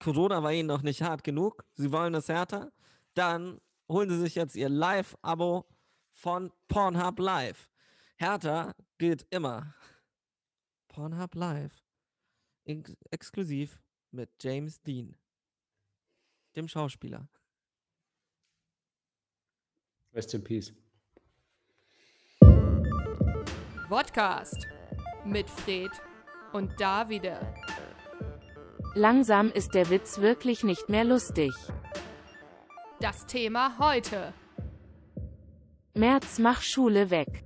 Corona war ihnen noch nicht hart genug, sie wollen es härter, dann holen sie sich jetzt ihr Live-Abo von Pornhub Live. Härter geht immer. Pornhub Live. Ex exklusiv mit James Dean, dem Schauspieler. Rest in Peace. Podcast mit Fred und Davide. Langsam ist der Witz wirklich nicht mehr lustig. Das Thema heute. März mach Schule weg.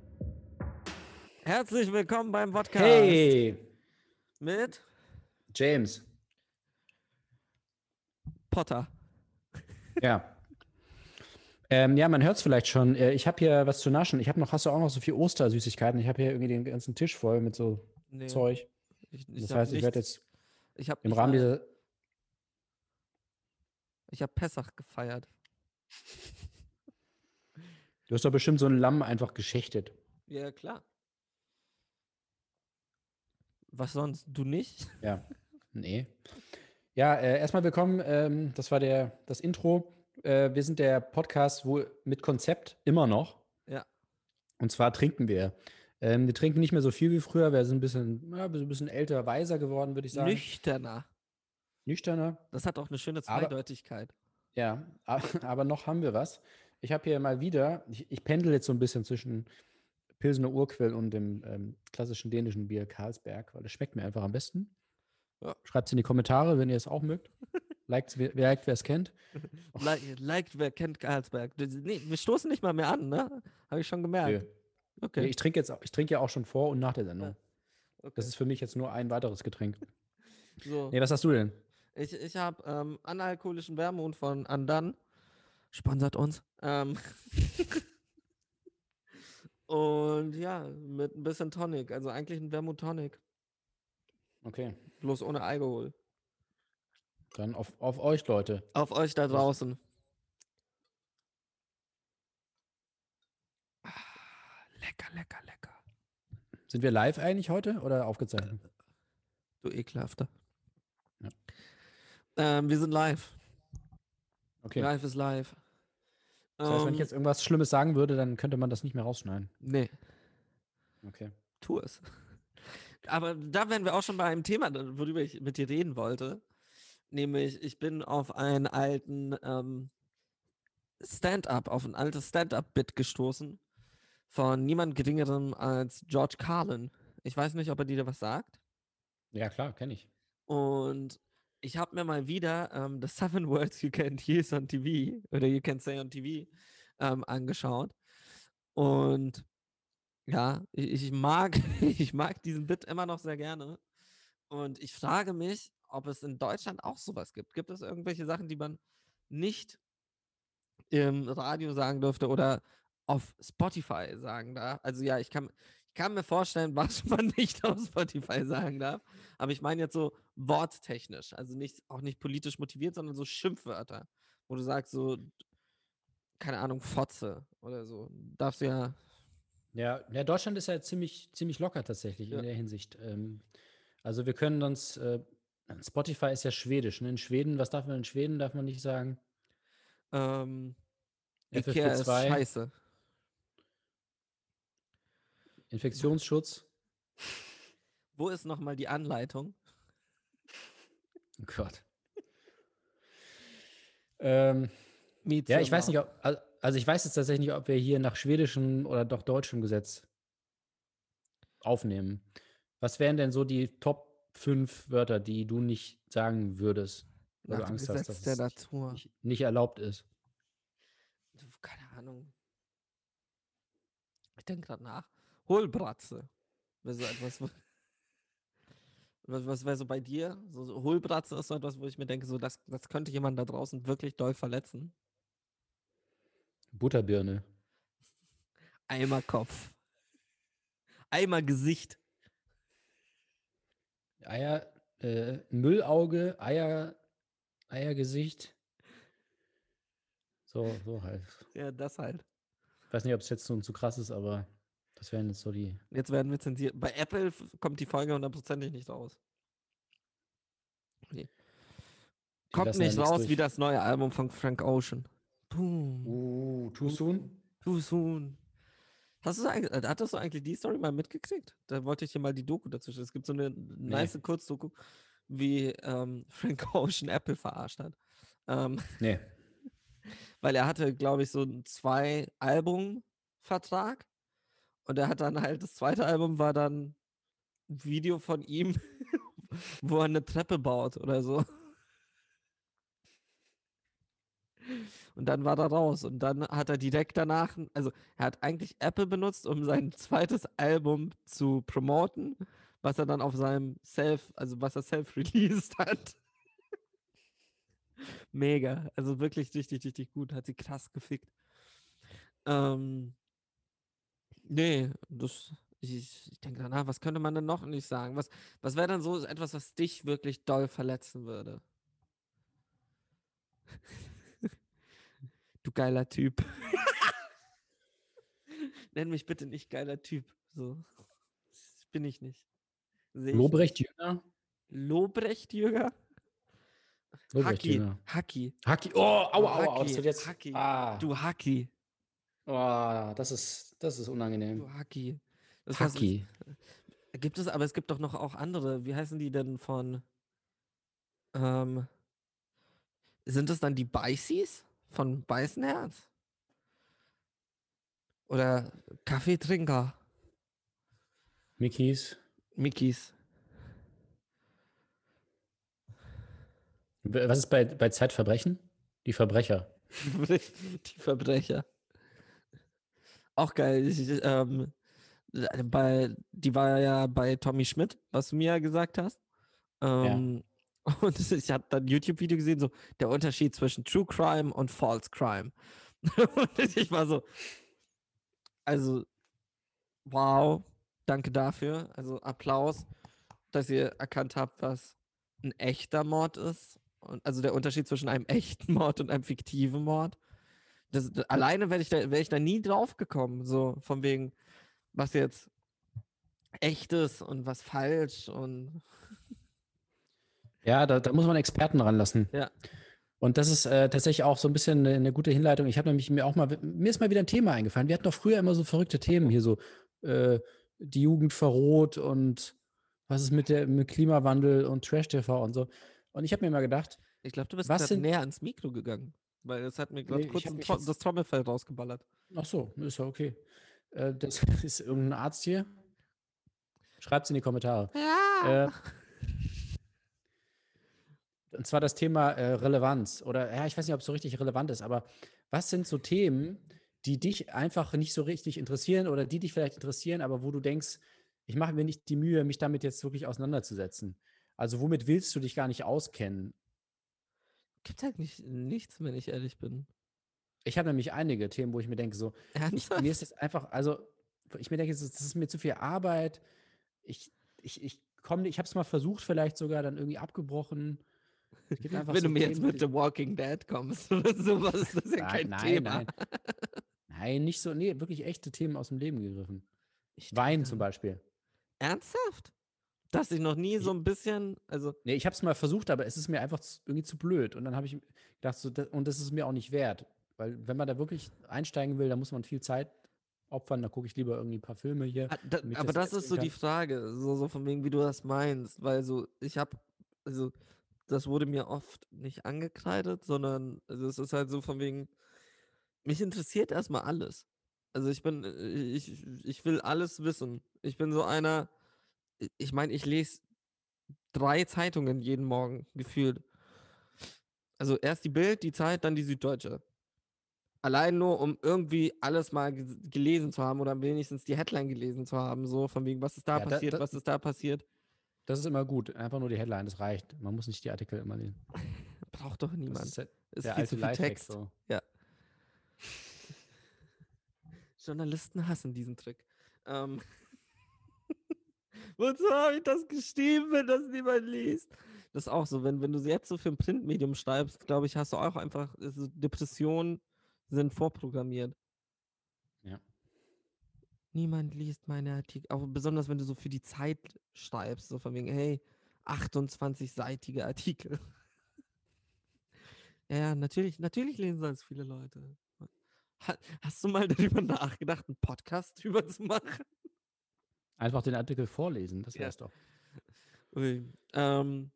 Herzlich willkommen beim Podcast Hey, mit James. Potter. Ja. ähm, ja, man hört es vielleicht schon. Äh, Ich habe hier was zu naschen. Ich habe noch, hast du auch noch so viel Ostersüßigkeiten? Ich habe hier irgendwie den ganzen Tisch voll mit so Nee, Zeug. Ich, ich Das heißt, ich werde nichts- jetzt ich hab im Rahmen dieser. Ich habe Pessach gefeiert. Du hast doch bestimmt so ein Lamm einfach geschächtet. Ja, klar. Was sonst? Du nicht? Ja. Nee. Ja, äh, erstmal willkommen. Ähm, das war der, das Intro. Äh, wir sind der Podcast wo, mit Konzept immer noch. Ja. Und zwar trinken wir. Ähm, wir trinken nicht mehr so viel wie früher. Wir sind ein bisschen, ja, ein bisschen älter, weiser geworden, würde ich sagen. Nüchterner. Nüchterner. Das hat auch eine schöne Aber- Zweideutigkeit. Ja, a- aber noch haben wir was. Ich habe hier mal wieder, ich, ich pendel jetzt so ein bisschen zwischen Pilsener Urquell und dem ähm, klassischen dänischen Bier Carlsberg, weil das schmeckt mir einfach am besten. Ja. Schreibt es in die Kommentare, wenn ihr es auch mögt. Liked, wer liked, wer es kennt. Like, liked, wer kennt Karlsberg? Nee, wir stoßen nicht mal mehr an, ne? Habe ich schon gemerkt. Nee, Okay. Ich trinke jetzt, ich trinke ja auch schon vor und nach der Sendung. okay. Das ist für mich jetzt nur ein weiteres Getränk. so. Nee, was hast du denn? Ich, ich habe ähm, analkoholischen Wermut von Andan. Sponsert uns. Ähm Und ja, mit ein bisschen Tonic. Also eigentlich ein Wermut Tonic. Okay, Bloß ohne Alkohol. dann auf, auf euch, Leute. Auf euch da draußen. Lecker, lecker, lecker. Sind wir live eigentlich heute oder aufgezeichnet? Du ekelhafter. Ja. Ähm, wir sind live. Okay. Live ist live. Das heißt, wenn Ähm, ich jetzt irgendwas Schlimmes sagen würde, dann könnte man das nicht mehr rausschneiden. Nee, Okay. tu es. Aber da wären wir auch schon bei einem Thema, worüber ich mit dir reden wollte. Nämlich, ich bin auf einen alten ähm, Stand-up, auf ein altes Stand-up-Bit gestoßen von niemand Geringerem als George Carlin. Ich weiß nicht, ob er dir was sagt. Ja, klar, kenne ich. Und ich habe mir mal wieder ähm, The Seven Words You Can't Use on TV oder You Can Say on TV ähm, angeschaut. Und ja, ich, ich mag, ich mag diesen Bit immer noch sehr gerne. Und ich frage mich, ob es in Deutschland auch sowas gibt. Gibt es irgendwelche Sachen, die man nicht im Radio sagen dürfte oder auf Spotify sagen darf? Also ja, ich kann, ich kann mir vorstellen, was man nicht auf Spotify sagen darf. Aber ich meine jetzt so worttechnisch, also nicht, auch nicht politisch motiviert, sondern so Schimpfwörter, wo du sagst so, keine Ahnung, Fotze oder so. Darfst du ja, Ja, ja, Deutschland ist ja ziemlich, ziemlich locker tatsächlich Ja. in der Hinsicht. Ähm, also wir können uns, äh, Spotify ist ja schwedisch. Ne? In Schweden, was darf man in Schweden? Darf man nicht sagen? ähm, Ikea ist FFP2, scheiße. Infektionsschutz. Wo ist nochmal die Anleitung? Oh Gott. ähm, ja, ich weiß nicht, ob, al- also ich weiß jetzt tatsächlich nicht, ob wir hier nach schwedischem oder doch deutschem Gesetz aufnehmen. Was wären denn so die Top 5 Wörter, die du nicht sagen würdest, weil Nach du dem Angst hast, Gesetz dass der es Natur. nicht, nicht erlaubt ist? Keine Ahnung. Ich denke gerade nach. Hohlbratze. Wäre so etwas, wo- was, was wäre so bei dir? So, so Hohlbratze ist so etwas, wo ich mir denke, so das, das könnte jemand da draußen wirklich doll verletzen. Butterbirne. Eimerkopf. Eimergesicht. Eier, äh, Müllauge, Eier, Eiergesicht. So, so halt. Ja, das halt. Ich weiß nicht, ob es jetzt so zu krass ist, aber das wären jetzt so die. Jetzt werden wir zensiert. Bei Apple kommt die Folge hundertprozentig nicht raus. Kommt lassen da nicht raus durch. wie das neue Album von Frank Ocean. Boom. Uh, too soon? Too soon. Hast du eigentlich, äh, hattest du eigentlich die Story mal mitgekriegt? Da wollte ich dir mal die Doku dazu stellen. Es gibt so eine nice Kurzdoku, wie ähm, Frank Ocean Apple verarscht hat. Ähm, Nee. weil er hatte, glaube ich, so einen zwei Album Vertrag und er hat dann halt das zweite Album war dann ein Video von ihm, wo er eine Treppe baut oder so. Und dann war er raus und dann hat er direkt danach, also er hat eigentlich Apple benutzt, um sein zweites Album zu promoten, was er dann auf seinem Self, also was er self released hat. Mega, also wirklich richtig, richtig gut, hat sie krass gefickt. Ähm, nee, das, ich, ich denke danach, was könnte man denn noch nicht sagen? Was, was wäre dann so etwas, was dich wirklich doll verletzen würde? du geiler Typ. Nenn mich bitte nicht geiler Typ. So. Das bin ich nicht. Seh Lobrecht. Jünger? Lobrecht Jünger? Lobrecht Hacki. Jünger. Hacki. Hacki. Oh, aua, aua. Hacki, jetzt. Hacki. Ah, Du Hacki. Oh, das ist, das ist unangenehm. Das heißt, Hacki. es- Gibt es, aber es gibt doch noch auch andere. Wie heißen die denn von. Ähm, sind es dann die Beißis von Beißenherz? Oder Kaffeetrinker? Mickeys. Mickis. W- Was ist bei, bei Zeitverbrechen? Die Verbrecher. die Verbrecher. Auch geil. Ich, ähm, bei, die war ja bei Tommy Schmidt, was du mir ja gesagt hast. Ähm, Und ich habe dann ein YouTube-Video gesehen, so der Unterschied zwischen True Crime und False Crime. und ich war so, also, wow, danke dafür. Also Applaus, dass ihr erkannt habt, was ein echter Mord ist. Und also der Unterschied zwischen einem echten Mord und einem fiktiven Mord. Das, d- alleine wäre ich, da, wär ich da nie drauf gekommen, so von wegen, was jetzt echt ist und was falsch und Ja, da, da muss man Experten ranlassen. Ja. Und das ist äh, tatsächlich auch so ein bisschen eine, eine gute Hinleitung. Ich habe nämlich mir auch mal, mir ist mal wieder ein Thema eingefallen. Wir hatten doch früher immer so verrückte Themen hier, so äh, die Jugend verroht und was ist mit der mit Klimawandel und Trash-TV und so. Und ich habe mir mal gedacht, ich glaube, du bist Was sind- näher ans Mikro gegangen. Weil es hat mir gerade Nee, kurz Tro das Trommelfell rausgeballert. ach so, ist ja okay. Äh, das ist irgendein Arzt hier. Schreibt es in die Kommentare. Ja. Äh, und zwar das Thema äh, Relevanz. Oder ja, ich weiß nicht, ob es so richtig relevant ist, aber was sind so Themen, die dich einfach nicht so richtig interessieren oder die dich vielleicht interessieren, aber wo du denkst, ich mache mir nicht die Mühe, mich damit jetzt wirklich auseinanderzusetzen. Also womit willst du dich gar nicht auskennen? Gibt eigentlich nichts, wenn ich ehrlich bin. Ich habe nämlich einige Themen, wo ich mir denke, so, ich, mir ist jetzt einfach, also ich mir denke, das ist mir zu viel Arbeit. Ich, ich, ich komme, ich habe es mal versucht, vielleicht sogar dann irgendwie abgebrochen. Wenn so du mir jetzt mit The Walking Dead kommst oder sowas, ist das ja kein nein, Thema. Nein, nein, nicht so, nee, wirklich echte Themen aus dem Leben gegriffen. Ich Wein zum Beispiel. Ernsthaft? Dass ich noch nie so ein bisschen, also Nee, ich habe es mal versucht, aber es ist mir einfach zu, irgendwie zu blöd. Und dann habe ich gedacht, so, das, und das ist mir auch nicht wert. Weil wenn man da wirklich einsteigen will, dann muss man viel Zeit opfern. Da gucke ich lieber irgendwie ein paar Filme hier. Ah, da, aber das das ist so erzählen die Frage, so, so von wegen, wie du das meinst, weil so, ich habe, also, das wurde mir oft nicht angekreidet, sondern also es ist halt so von wegen, mich interessiert erstmal alles. Also ich bin, äh, ich, ich will alles wissen. Ich bin so einer, ich meine, ich lese drei Zeitungen jeden Morgen gefühlt. Also erst die Bild, die Zeit, dann die Süddeutsche. Allein nur, um irgendwie alles mal ge- gelesen zu haben oder wenigstens die Headline gelesen zu haben, so von wegen, was ist da Ja, da- passiert, da- was ist da passiert. Das ist immer gut. Einfach nur die Headline, das reicht. Man muss nicht die Artikel immer lesen. Braucht doch Das niemand. ist halt Ist der viel zu viel Lifehack Text. so. Journalisten hassen diesen Trick. Ähm. Wozu habe ich das geschrieben, wenn das niemand liest? Das ist auch so, wenn, wenn du jetzt so für ein Printmedium schreibst, glaube ich, hast du auch einfach, also Depressionen sind vorprogrammiert. Ja. Niemand liest meine Artikel, auch besonders wenn du so für die Zeit schreibst, so von wegen, hey, 28-seitige Artikel. Ja, natürlich, natürlich lesen das viele Leute. Ha, hast du mal darüber nachgedacht, einen Podcast drüber zu machen? Einfach den Artikel vorlesen, das Ja. wär's doch. Ui. Ähm,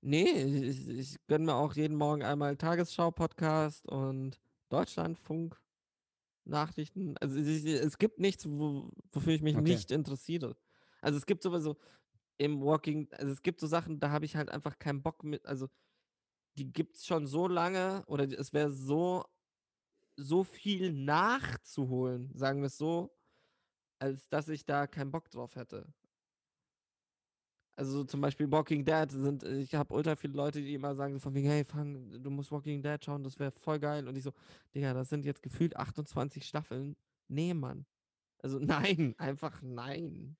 nee, ich, ich gönne mir auch jeden Morgen einmal Tagesschau-Podcast und Deutschlandfunk. Nachrichten. Also ich, es gibt nichts, wo, wofür ich mich Okay. nicht interessiere. Also es gibt sowieso im Walking, also es gibt so Sachen, da habe ich halt einfach keinen Bock mit, also die gibt es schon so lange oder es wäre so, so viel nachzuholen, sagen wir es so, als dass ich da keinen Bock drauf hätte. Also so zum Beispiel Walking Dead sind, ich habe ultra viele Leute, die immer sagen von wegen, hey, fang, du musst Walking Dead schauen, das wäre voll geil. Und ich so, Digga, das sind jetzt gefühlt 28 Staffeln. Nee, Mann. Also nein, einfach nein.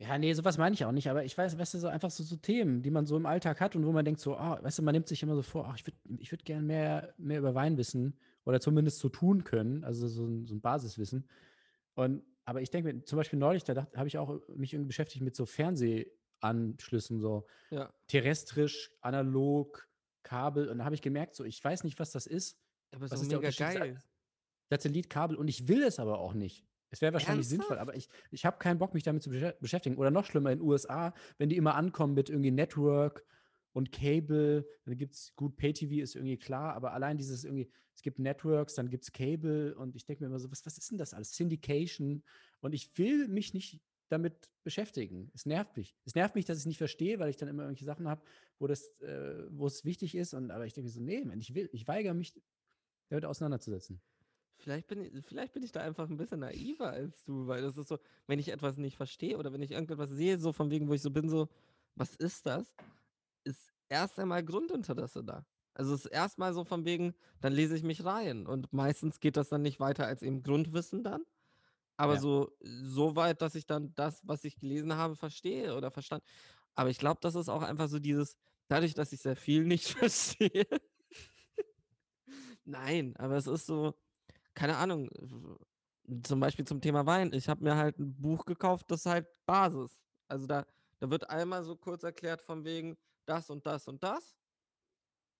Ja, nee, sowas meine ich auch nicht, aber ich weiß, weißt du, so einfach so, so Themen, die man so im Alltag hat und wo man denkt so, ah, weißt du, man nimmt sich immer so vor, ach, ich würde ich würd gern mehr, mehr über Wein wissen oder zumindest so tun können, also so ein, so ein Basiswissen. Und, aber ich denke mir, zum Beispiel neulich, da habe ich auch mich irgendwie beschäftigt mit so Fernsehanschlüssen, so Ja. terrestrisch, analog, Kabel. Und da habe ich gemerkt, so, ich weiß nicht, was das ist. Aber es ist mega geil. Satellitkabel und ich will es aber auch nicht. Es wäre wahrscheinlich sinnvoll, aber ich, ich habe keinen Bock, mich damit zu beschä- beschäftigen. Oder noch schlimmer in den USA, wenn die immer ankommen mit irgendwie Network und Cable, dann gibt es gut Pay-TV, ist irgendwie klar, aber allein dieses irgendwie, es gibt Networks, dann gibt es Cable und ich denke mir immer so, was, was ist denn das alles? Syndication und ich will mich nicht damit beschäftigen. Es nervt mich. Es nervt mich, dass ich es nicht verstehe, weil ich dann immer irgendwelche Sachen habe, wo das, äh, wo es wichtig ist. Und aber ich denke so, nee, Mann, ich will, ich weigere mich, damit auseinanderzusetzen. Vielleicht bin, ich, vielleicht bin ich da einfach ein bisschen naiver als du, weil das ist so, wenn ich etwas nicht verstehe oder wenn ich irgendetwas sehe, so von wegen, wo ich so bin, so, was ist das? Ist erst einmal Grundinteresse da. Also es ist erstmal so von wegen, dann lese ich mich rein und meistens geht das dann nicht weiter als eben Grundwissen dann. Aber Ja. so, so weit, dass ich dann das, was ich gelesen habe, verstehe oder verstand. Aber ich glaube, das ist auch einfach so dieses, dadurch, dass ich sehr viel nicht verstehe. Nein, aber es ist so, keine Ahnung, zum Beispiel zum Thema Wein. Ich habe mir halt ein Buch gekauft, das ist halt Basis. Also da, da wird einmal so kurz erklärt von wegen das und das und das.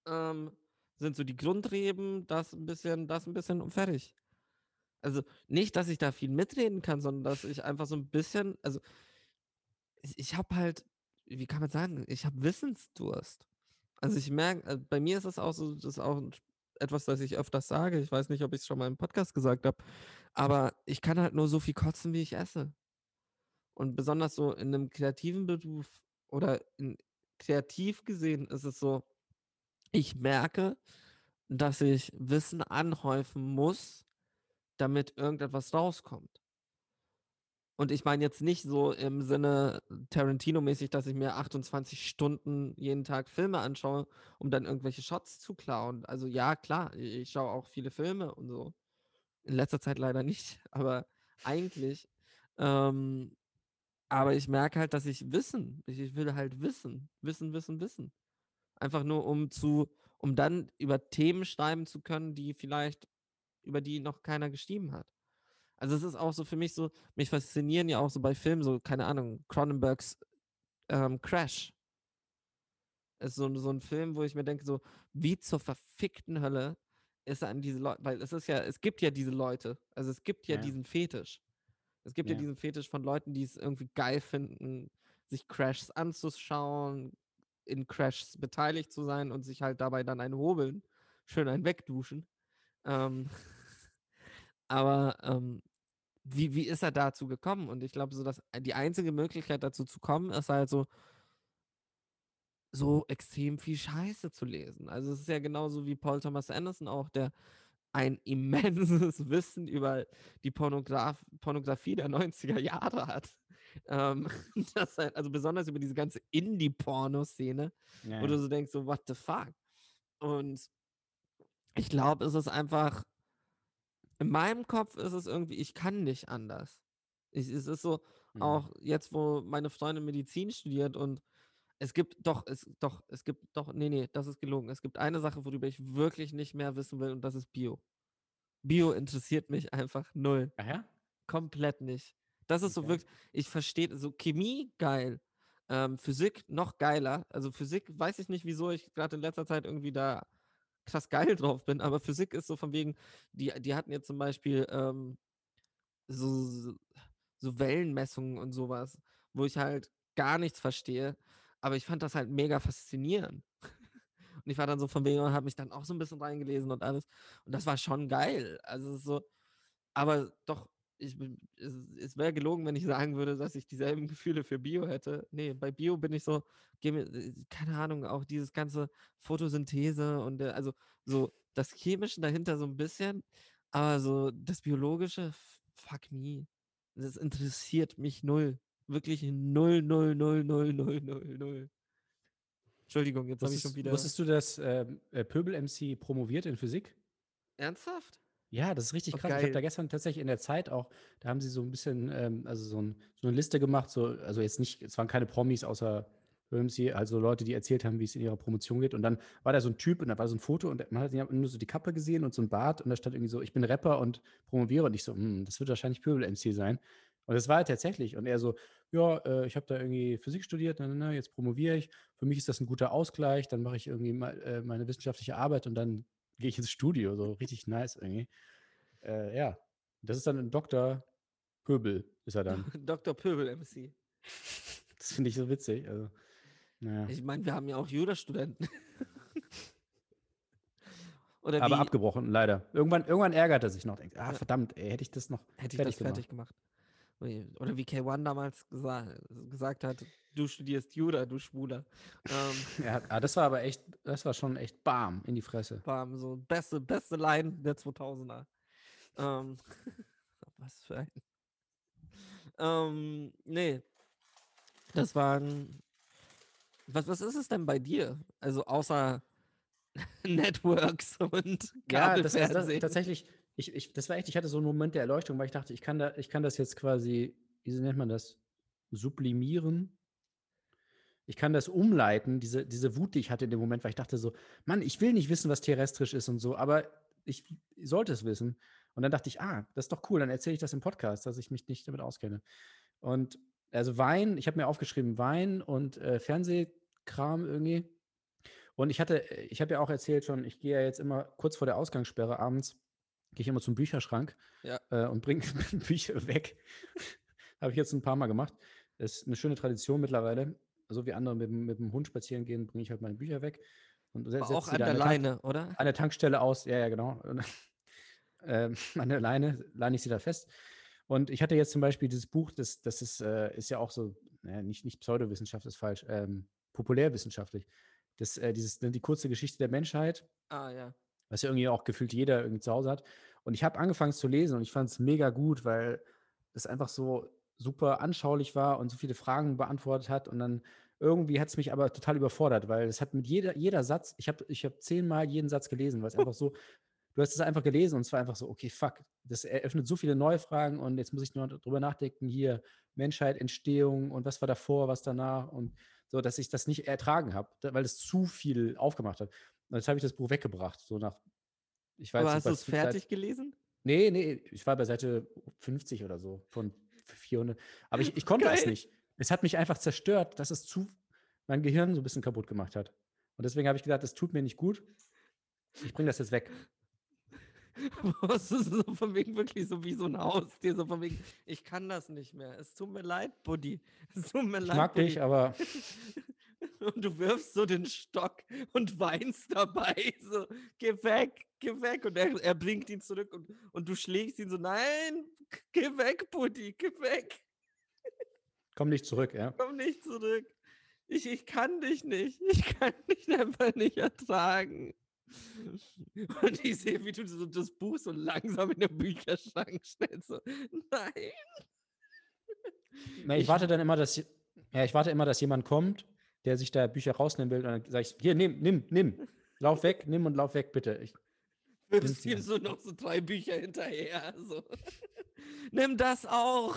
Ähm, sind so die Grundreben, das ein bisschen, das ein bisschen und fertig. Also nicht, dass ich da viel mitreden kann, sondern dass ich einfach so ein bisschen, also ich, habe halt, wie kann man sagen, ich habe Wissensdurst. Also ich merke, äh, bei mir ist es auch so, das ist auch etwas, das ich öfters sage. Ich weiß nicht, ob ich es schon mal im Podcast gesagt habe, aber ich kann halt nur so viel kotzen, wie ich esse. Und besonders so in einem kreativen Beruf oder in, kreativ gesehen ist es so, ich merke, dass ich Wissen anhäufen muss, damit irgendetwas rauskommt. Und ich meine jetzt nicht so im Sinne Tarantino-mäßig, dass ich mir 28 Stunden jeden Tag Filme anschaue, um dann irgendwelche Shots zu klauen. Also ja, klar, ich, schaue auch viele Filme und so. In letzter Zeit leider nicht, aber eigentlich. Ähm, aber ich merke halt, dass ich Wissen, ich, ich will halt Wissen, Wissen, Wissen, Wissen. Einfach nur um zu, um dann über Themen schreiben zu können, die vielleicht, über die noch keiner geschrieben hat. Also es ist auch so für mich so, mich faszinieren ja auch so bei Filmen, so, keine Ahnung, Cronenbergs ähm, Crash. Ist so, so ein Film, wo ich mir denke, so, wie zur verfickten Hölle ist an diese Leute, weil es ist ja, es gibt ja diese Leute, also es gibt ja, Ja. diesen Fetisch. Es gibt ja. Ja. diesen Fetisch von Leuten, die es irgendwie geil finden, sich Crashs anzuschauen, in Crashs beteiligt zu sein und sich halt dabei dann ein hobeln, schön ein wegduschen. Ähm, aber ähm, wie, wie ist er dazu gekommen? Und ich glaube, so dass die einzige Möglichkeit dazu zu kommen, ist halt so, so extrem viel Scheiße zu lesen. Also es ist ja genauso wie Paul Thomas Anderson auch, der ein immenses Wissen über die Pornograf Pornografie der 90er Jahre hat. Ähm, halt, also besonders über diese ganze Indie-Porno-Szene, Ja, wo du so denkst, so, what the fuck? Und ich glaube, es ist einfach, in meinem Kopf ist es irgendwie, ich kann nicht anders. Ich, es ist so, Mhm. auch jetzt, wo meine Freundin Medizin studiert und es gibt doch, es doch, es gibt doch, nee, nee, das ist gelogen. Es gibt eine Sache, worüber ich wirklich nicht mehr wissen will und das ist Bio. Bio interessiert mich einfach null. Ach ja? Komplett nicht. Das ist so Okay. wirklich, ich verstehe, so Chemie geil. Ähm, Physik noch geiler. Also Physik weiß ich nicht, wieso ich gerade in letzter Zeit irgendwie da krass geil drauf bin, aber Physik ist so von wegen, die, die hatten jetzt zum Beispiel ähm, so, so- so Wellenmessungen und sowas, wo ich halt gar nichts verstehe, aber ich fand das halt mega faszinierend. Und ich war dann so von wegen und habe mich dann auch so ein bisschen reingelesen und alles. Und das war schon geil. Also so, aber doch, ich, es, es wäre gelogen, wenn ich sagen würde, dass ich dieselben Gefühle für Bio hätte. Nee, bei Bio bin ich so, äh, keine Ahnung, auch dieses ganze Photosynthese und äh, also so das Chemische dahinter so ein bisschen, aber so das Biologische, fuck me. Das interessiert mich null. Wirklich null, null, null, null, null, null, null. Entschuldigung, jetzt habe ich schon wieder. wusstest du, dass ähm, äh, Pöbel-MC promoviert in Physik? Ernsthaft? Ja, das ist richtig Oh, krass. Ich habe da geil. gestern tatsächlich in der Zeit auch, da haben sie so ein bisschen, ähm, also so, ein, so eine Liste gemacht, so, also jetzt nicht, es waren keine Promis außer MC, also Leute, die erzählt haben, wie es in ihrer Promotion geht. Und dann war da so ein Typ und da war so ein Foto und man hat ja nur so die Kappe gesehen und so ein Bart und da stand irgendwie so, ich bin Rapper und promoviere und ich so, hm, das wird wahrscheinlich Pöbel-MC sein. Und das war er tatsächlich. Und er so, ja, äh, ich habe da irgendwie Physik studiert, na, na, na, jetzt promoviere ich. Für mich ist das ein guter Ausgleich. Dann mache ich irgendwie mal, äh, meine wissenschaftliche Arbeit und dann gehe ich ins Studio. So richtig nice irgendwie. Äh, ja, das ist dann ein Dr. Pöbel, ist er dann. Dr. Pöbel MC. Das finde ich so witzig. Also, naja. Ich meine, wir haben ja auch Jura-Studenten. Oder Aber wie abgebrochen, leider. Irgendwann, irgendwann ärgert er sich noch. Denkt, ah, verdammt, ey, hätte ich das noch hätte ich fertig das fertig gemacht. Ui, Oder wie K1 damals gesa gesagt hat, du studierst Jura, du Schwuler. Ähm, Ja, ah, das war aber echt, das war schon echt bam in die Fresse. bam, so beste, beste Line der 2000er. Ähm, was für ein. Ähm, nee. Das waren. Was, was ist es denn bei dir? Also außer Networks und Ja, das, Kabelfernsehen. tatsächlich, ich, ich, das war echt, ich hatte so einen Moment der Erleuchtung, weil ich dachte, ich kann, da, ich kann das jetzt quasi, wie nennt man das? Sublimieren. Ich kann das umleiten, diese, diese Wut, die ich hatte in dem Moment, weil ich dachte so, Mann, ich will nicht wissen, was terrestrisch ist und so, aber ich sollte es wissen. Und dann dachte ich, ah, das ist doch cool, dann erzähle ich das im Podcast, dass ich mich nicht damit auskenne. Und also Wein, ich habe mir aufgeschrieben, Wein und äh, Fernsehkram irgendwie. Und ich hatte, ich habe ja auch erzählt schon, ich gehe ja jetzt immer kurz vor der Ausgangssperre abends, gehe ich immer zum Bücherschrank Ja. äh, und bringe Bücher weg. habe ich jetzt ein paar Mal gemacht. Das ist eine schöne Tradition mittlerweile. So wie andere mit, dem- mit dem Hund spazieren gehen, bringe ich halt meine Bücher weg. Und setz auch an der der Tank- Leine, oder? an der Tankstelle aus. Ja, ja, genau. Und, ähm, an der Leine leine ich sie da fest. Und ich hatte jetzt zum Beispiel dieses Buch, das, das ist, äh, ist ja auch so, naja, nicht, nicht Pseudowissenschaft ist falsch, ähm, populärwissenschaftlich. Das, äh, dieses, die kurze Geschichte der Menschheit, Ah, ja. Was ja irgendwie auch gefühlt jeder irgendwie zu Hause hat. Und ich habe angefangen zu lesen und ich fand es mega gut, weil es einfach so super anschaulich war und so viele Fragen beantwortet hat. Und dann irgendwie hat es mich aber total überfordert, weil es hat mit jeder, jeder Satz, ich habe ich hab zehnmal jeden Satz gelesen, weil es einfach so, du hast es einfach gelesen und es war einfach so, okay, fuck, das eröffnet so viele neue Fragen und jetzt muss ich nur drüber nachdenken, hier Menschheit, Entstehung und was war davor, was danach und so, dass ich das nicht ertragen habe, weil es zu viel aufgemacht hat. Und jetzt habe ich das Buch weggebracht, so nach, ich weiß Aber hast du was es fertig gelesen? Nee, nee, ich war bei Seite 50 oder so von 400. Aber ich, ich konnte es Geil. nicht. Es hat mich einfach zerstört, dass es zu mein Gehirn so ein bisschen kaputt gemacht hat. Und deswegen habe ich gedacht, das tut mir nicht gut. Ich bringe das jetzt weg. Es ist so von wegen wirklich so wie so ein Haustier, so von wegen, ich kann das nicht mehr. Es tut mir leid, Buddy. Es tut mir Ich leid. mag dich, Buddy. aber Und du wirfst so den Stock und weinst dabei. So, geh weg, geh weg. Und er, er bringt ihn zurück und, und du schlägst ihn so, nein, geh weg, Buddy, geh weg. komm nicht zurück, ja. Komm nicht zurück. Ich, ich kann dich nicht. Ich kann dich einfach nicht ertragen. Und ich sehe, wie du so das Buch so langsam in den Bücherschrank stellst. So, nein. Na, ich, Ich- warte dann immer, dass ja, ich warte immer, dass jemand kommt, der sich da Bücher rausnehmen will. Und dann sage ich, hier, nimm, nimm, nimm. Lauf weg, nimm und lauf weg, bitte. Ich, Wirfst ihm so noch so drei Bücher hinterher. So. Nimm das auch.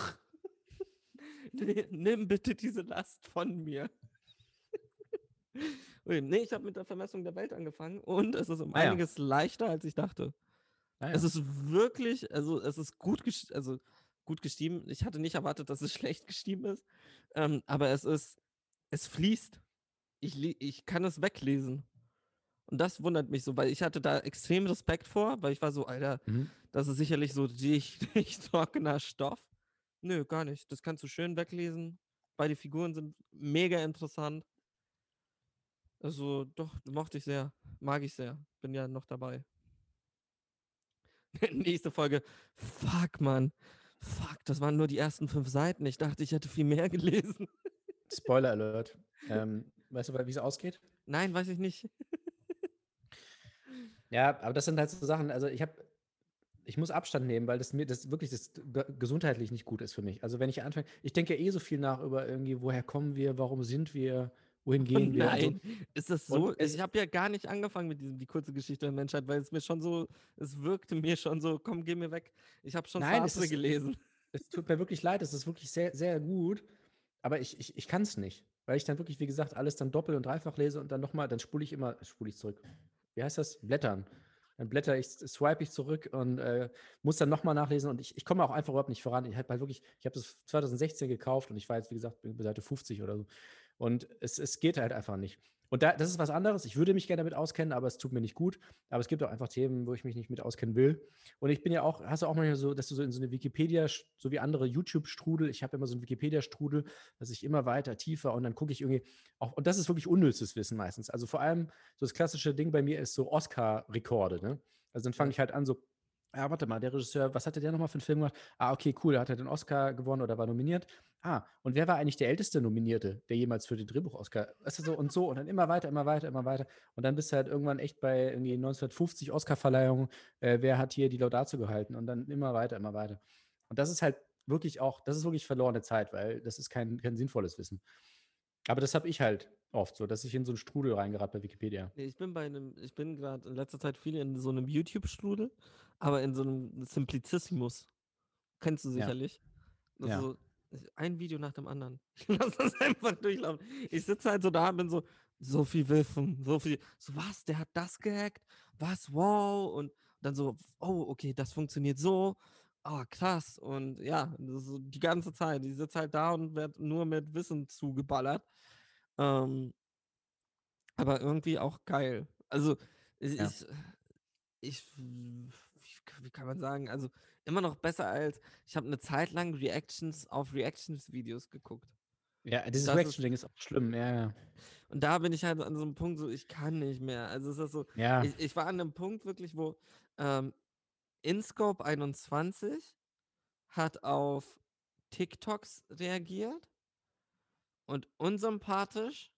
Nimm bitte diese Last von mir. Nee, ich habe mit der Vermessung der Welt angefangen und es ist um Ah ja. einiges leichter, als ich dachte. naja. Es ist wirklich, also es ist gut, also gut geschrieben. Ich hatte nicht erwartet, dass es schlecht geschrieben ist, ähm, aber es ist, es fließt. Ich, ich kann es weglesen. Und das wundert mich so, weil ich hatte da extrem Respekt vor, weil ich war so, Alter, Mhm. das ist sicherlich so richtig trockener Stoff. Nö, gar nicht. Das kannst du schön weglesen. Beide Figuren sind mega interessant. Also, doch, mochte ich sehr. Mag ich sehr. Bin ja noch dabei. Nächste Folge. Fuck, Mann. Fuck, das waren nur die ersten fünf Seiten. Ich dachte, ich hätte viel mehr gelesen. Spoiler Alert. Ähm, weißt du, wie es ausgeht? Nein, weiß ich nicht. Ja, aber das sind halt so Sachen, also ich habe, ich muss Abstand nehmen, weil das mir das wirklich das ge- gesundheitlich nicht gut ist für mich. Also wenn ich anfange, ich denke ja eh so viel nach über irgendwie, woher kommen wir, warum sind wir, wohin gehen wir. und so. Nein, ist das so? ich habe ja gar nicht angefangen mit diesem die kurze Geschichte der Menschheit, weil es mir schon so, es wirkte mir schon so, komm, geh mir weg. Ich habe schon Nein, es ist- gelesen. Es tut mir wirklich leid, es ist wirklich sehr, sehr gut, aber ich, ich, ich kann es nicht, weil ich dann wirklich, wie gesagt, alles dann doppelt und dreifach lese und dann nochmal, dann spule ich immer, spule ich zurück. Wie heißt das? Blättern. Dann blätter ich, swipe ich zurück und äh, muss dann nochmal nachlesen und ich, ich komme auch einfach überhaupt nicht voran. Ich habe halt wirklich, ich habe das 2016 gekauft und ich war jetzt, wie gesagt, bei Seite 50 oder so. Und es, es geht halt einfach nicht. Und da, das ist was anderes. Ich würde mich gerne damit auskennen, aber es tut mir nicht gut. Aber es gibt auch einfach Themen, wo ich mich nicht mit auskennen will. Und ich bin ja auch, hast du auch manchmal so, dass du so in so eine Wikipedia, so wie andere YouTube-Strudel, ich habe immer so einen Wikipedia-Strudel, dass ich immer weiter, tiefer und dann gucke ich irgendwie auch, und das ist wirklich unnützes Wissen meistens. Also vor allem so das klassische Ding bei mir ist so Oscar-Rekorde, ne? Also dann fange ich halt an so, ja, warte mal, der Regisseur, was hatte der nochmal für einen Film gemacht? Ah, okay, cool, hat er den Oscar gewonnen oder war nominiert. Ah, und wer war eigentlich der älteste Nominierte, der jemals für den Drehbuch-Oscar, weißt du so und so und dann immer weiter, immer weiter, immer weiter. Und dann bist du halt irgendwann echt bei irgendwie 1950 Oscar-Verleihungen, äh, wer hat hier die Laudatio gehalten und dann immer weiter, immer weiter. Und das ist halt wirklich auch, das ist wirklich verlorene Zeit, weil das ist kein, kein sinnvolles Wissen. Aber das habe ich halt oft so, dass ich in so einen Strudel reingerate bei Wikipedia. Ich bin bei einem, ich bin gerade in letzter Zeit viel in so einem YouTube-Strudel, aber in so einem Simplicissimus. Kennst du Ja. sicherlich. Ja. ist so ein Video nach dem anderen. Ich lass das einfach durchlaufen. Ich sitze halt so da und bin so, so viel Wiffen, so viel, so was, der hat das gehackt, was, wow, und dann so, oh, okay, das funktioniert so, oh, krass, und ja, so die ganze Zeit, ich sitze halt da und werde nur mit Wissen zugeballert. Ähm, aber irgendwie auch geil. Also, ich, Ja. ich, ich, wie, kann man sagen, also immer noch besser als, ich habe eine Zeit lang Reactions auf Reactions-Videos geguckt. Ja, dieses Das ist- Reaction-Ding ist auch schlimm, ja, ja. Und da bin ich halt an so einem Punkt, so, ich kann nicht mehr. Also es ist so, Ja, ich, ich war an einem Punkt wirklich, wo ähm, InScope 21 hat auf TikToks reagiert und unsympathisch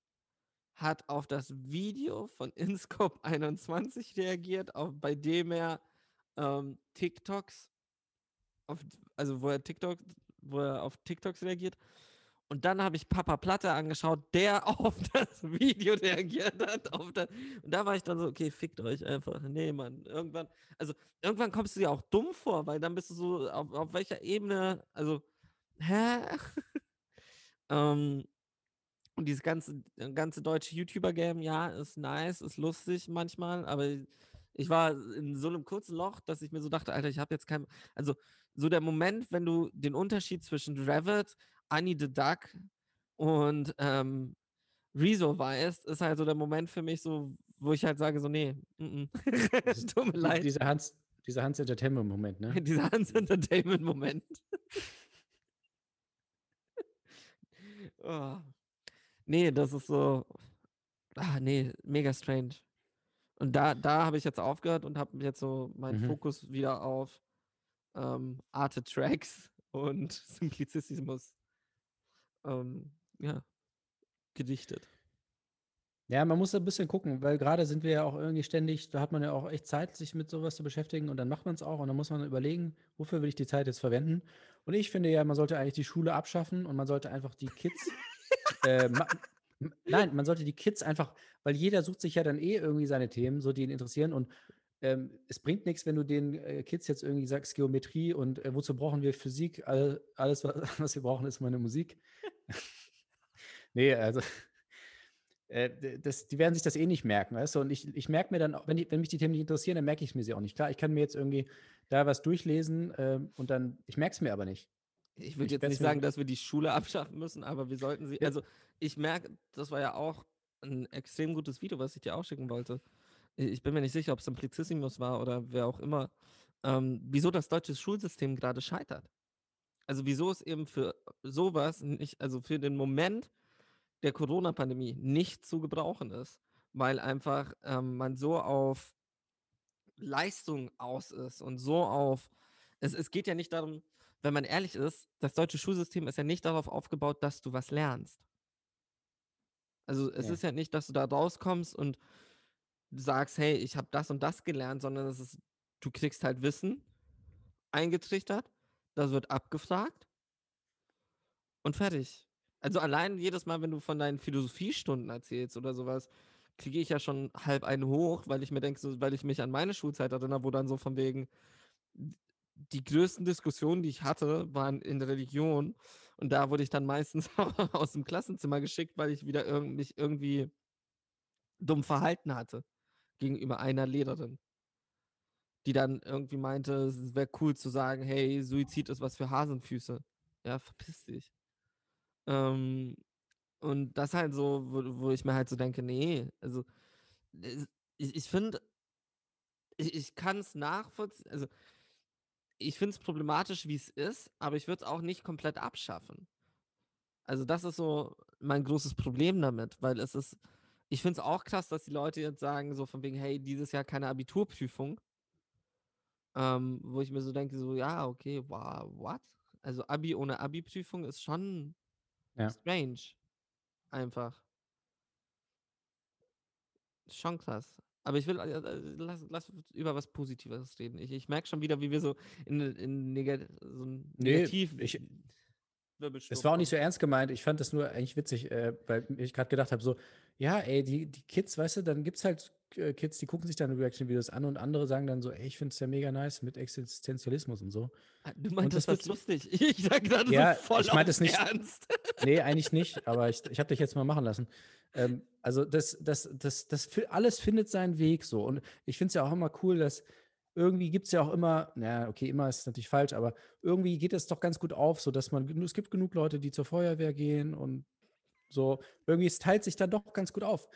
hat auf das Video von InScope 21 reagiert, auf, bei dem er ähm, TikToks, auf, also wo er TikTok, wo er auf TikToks reagiert. Und dann habe ich Papa Platte angeschaut, der auf das Video reagiert hat. Das, und da war ich dann so, okay, fickt euch einfach. Nee, Mann. Irgendwann, also irgendwann kommst du dir auch dumm vor, weil dann bist du so, auf, auf welcher Ebene, also, hä? ähm, und dieses ganze, äh, ganze deutsche YouTuber-Game, ja, ist nice, ist lustig manchmal, aber ich war in so einem kurzen Loch, dass ich mir so dachte, Alter, ich habe jetzt kein, also so der Moment, wenn du den Unterschied zwischen Revit, Annie the Duck und ähm, Rezo weißt, ist halt so der Moment für mich so, wo ich halt sage so, nee, mm -mm. tut mir leid, dieser Hans, dieser Hans Entertainment-Moment, ne? dieser Hans Entertainment-Moment. oh. Nee, das ist so, ah, nee, mega strange. Und da, da habe ich jetzt aufgehört und habe jetzt so meinen Mhm. Fokus wieder auf ähm, Arte Tracks und Simplicissimus ähm, ja, gedichtet. Ja, man muss ein bisschen gucken, weil gerade sind wir ja auch irgendwie ständig, da hat man ja auch echt Zeit, sich mit sowas zu beschäftigen und dann macht man es auch und dann muss man überlegen, wofür will ich die Zeit jetzt verwenden. Und ich finde ja, man sollte eigentlich die Schule abschaffen und man sollte einfach die Kids, äh, ma- nein, man sollte die Kids einfach, weil jeder sucht sich ja dann eh irgendwie seine Themen, so die ihn interessieren und ähm, es bringt nichts, wenn du den äh, Kids jetzt irgendwie sagst Geometrie und äh, wozu brauchen wir Physik, all, alles, was, was wir brauchen, ist meine Musik. nee, also äh, das, die werden sich das eh nicht merken, weißt du? Und ich, ich merke mir dann, wenn, die, wenn mich die Themen nicht interessieren, dann merke ich mir sie auch nicht. Klar, ich kann mir jetzt irgendwie da was durchlesen ähm, und dann, ich merke es mir aber nicht. Ich würde jetzt nicht sagen, dass wir die Schule abschaffen müssen, aber wir sollten sie. Also, ich merke, das war ja auch ein extrem gutes Video, was ich dir auch schicken wollte. ich bin mir nicht sicher, ob es Simplicissimus war oder wer auch immer, ähm, wieso das deutsche Schulsystem gerade scheitert. Also wieso es eben für sowas nicht, also für den Moment der Corona-Pandemie nicht zu gebrauchen ist, weil einfach ähm, man so auf Leistung aus ist und so auf, es, es geht ja nicht darum, wenn man ehrlich ist, das deutsche Schulsystem ist ja nicht darauf aufgebaut, dass du was lernst. Also es Nee. ist ja nicht, dass du da rauskommst und sagst, hey, ich habe das und das gelernt, sondern es ist, du kriegst halt Wissen eingetrichtert, das wird abgefragt und fertig. Also allein jedes Mal, wenn du von deinen Philosophiestunden erzählst oder sowas, kriege ich ja schon halb einen hoch, weil ich mir denke, weil ich mich an meine Schulzeit erinnere, wo dann so von wegen die größten Diskussionen, die ich hatte, waren in der Religion und da wurde ich dann meistens aus dem Klassenzimmer geschickt, weil ich wieder irg mich irgendwie dumm verhalten hatte gegenüber einer Lehrerin, die dann irgendwie meinte, es wäre cool zu sagen, hey, Suizid ist was für Hasenfüße. Ja, verpiss dich. Ähm, und das halt so, wo, wo ich mir halt so denke, nee, also ich, ich finde, ich, ich kann es nachvollziehen, also ich finde es problematisch, wie es ist, aber ich würde es auch nicht komplett abschaffen. Also das ist so mein großes Problem damit, weil es ist, ich finde es auch krass, dass die Leute jetzt sagen, so von wegen, hey, dieses Jahr keine Abiturprüfung. Ähm, wo ich mir so denke, so, ja, okay, wow, what? Also Abi ohne Abi-Prüfung ist schon Ja. strange. Einfach. Schon krass. Aber ich will, äh, äh, lass, lass über was Positives reden. Ich, ich merke schon wieder, wie wir so in, in negat so ein Nee, negativ ich- Es war auch nicht so ernst gemeint. Ich fand das nur eigentlich witzig, äh, weil ich gerade gedacht habe, so, ja, ey, die, die Kids, weißt du, dann gibt es halt äh, Kids, die gucken sich dann Reaction-Videos an und andere sagen dann so, ey, ich finde es ja mega nice mit Existenzialismus und so. Ah, Du meintest das das, lustig. Ich sag gerade Ja, so voll ich meinte auf es nicht- ernst. Nee, eigentlich nicht, aber ich, ich habe dich jetzt mal machen lassen. Ähm, also das, das, das, das fi- alles findet seinen Weg so. Und ich finde es ja auch immer cool, dass irgendwie gibt es ja auch immer, na, okay, immer ist natürlich falsch, aber irgendwie geht es doch ganz gut auf, so dass man, es gibt genug Leute, die zur Feuerwehr gehen und so, irgendwie es teilt sich dann doch ganz gut auf.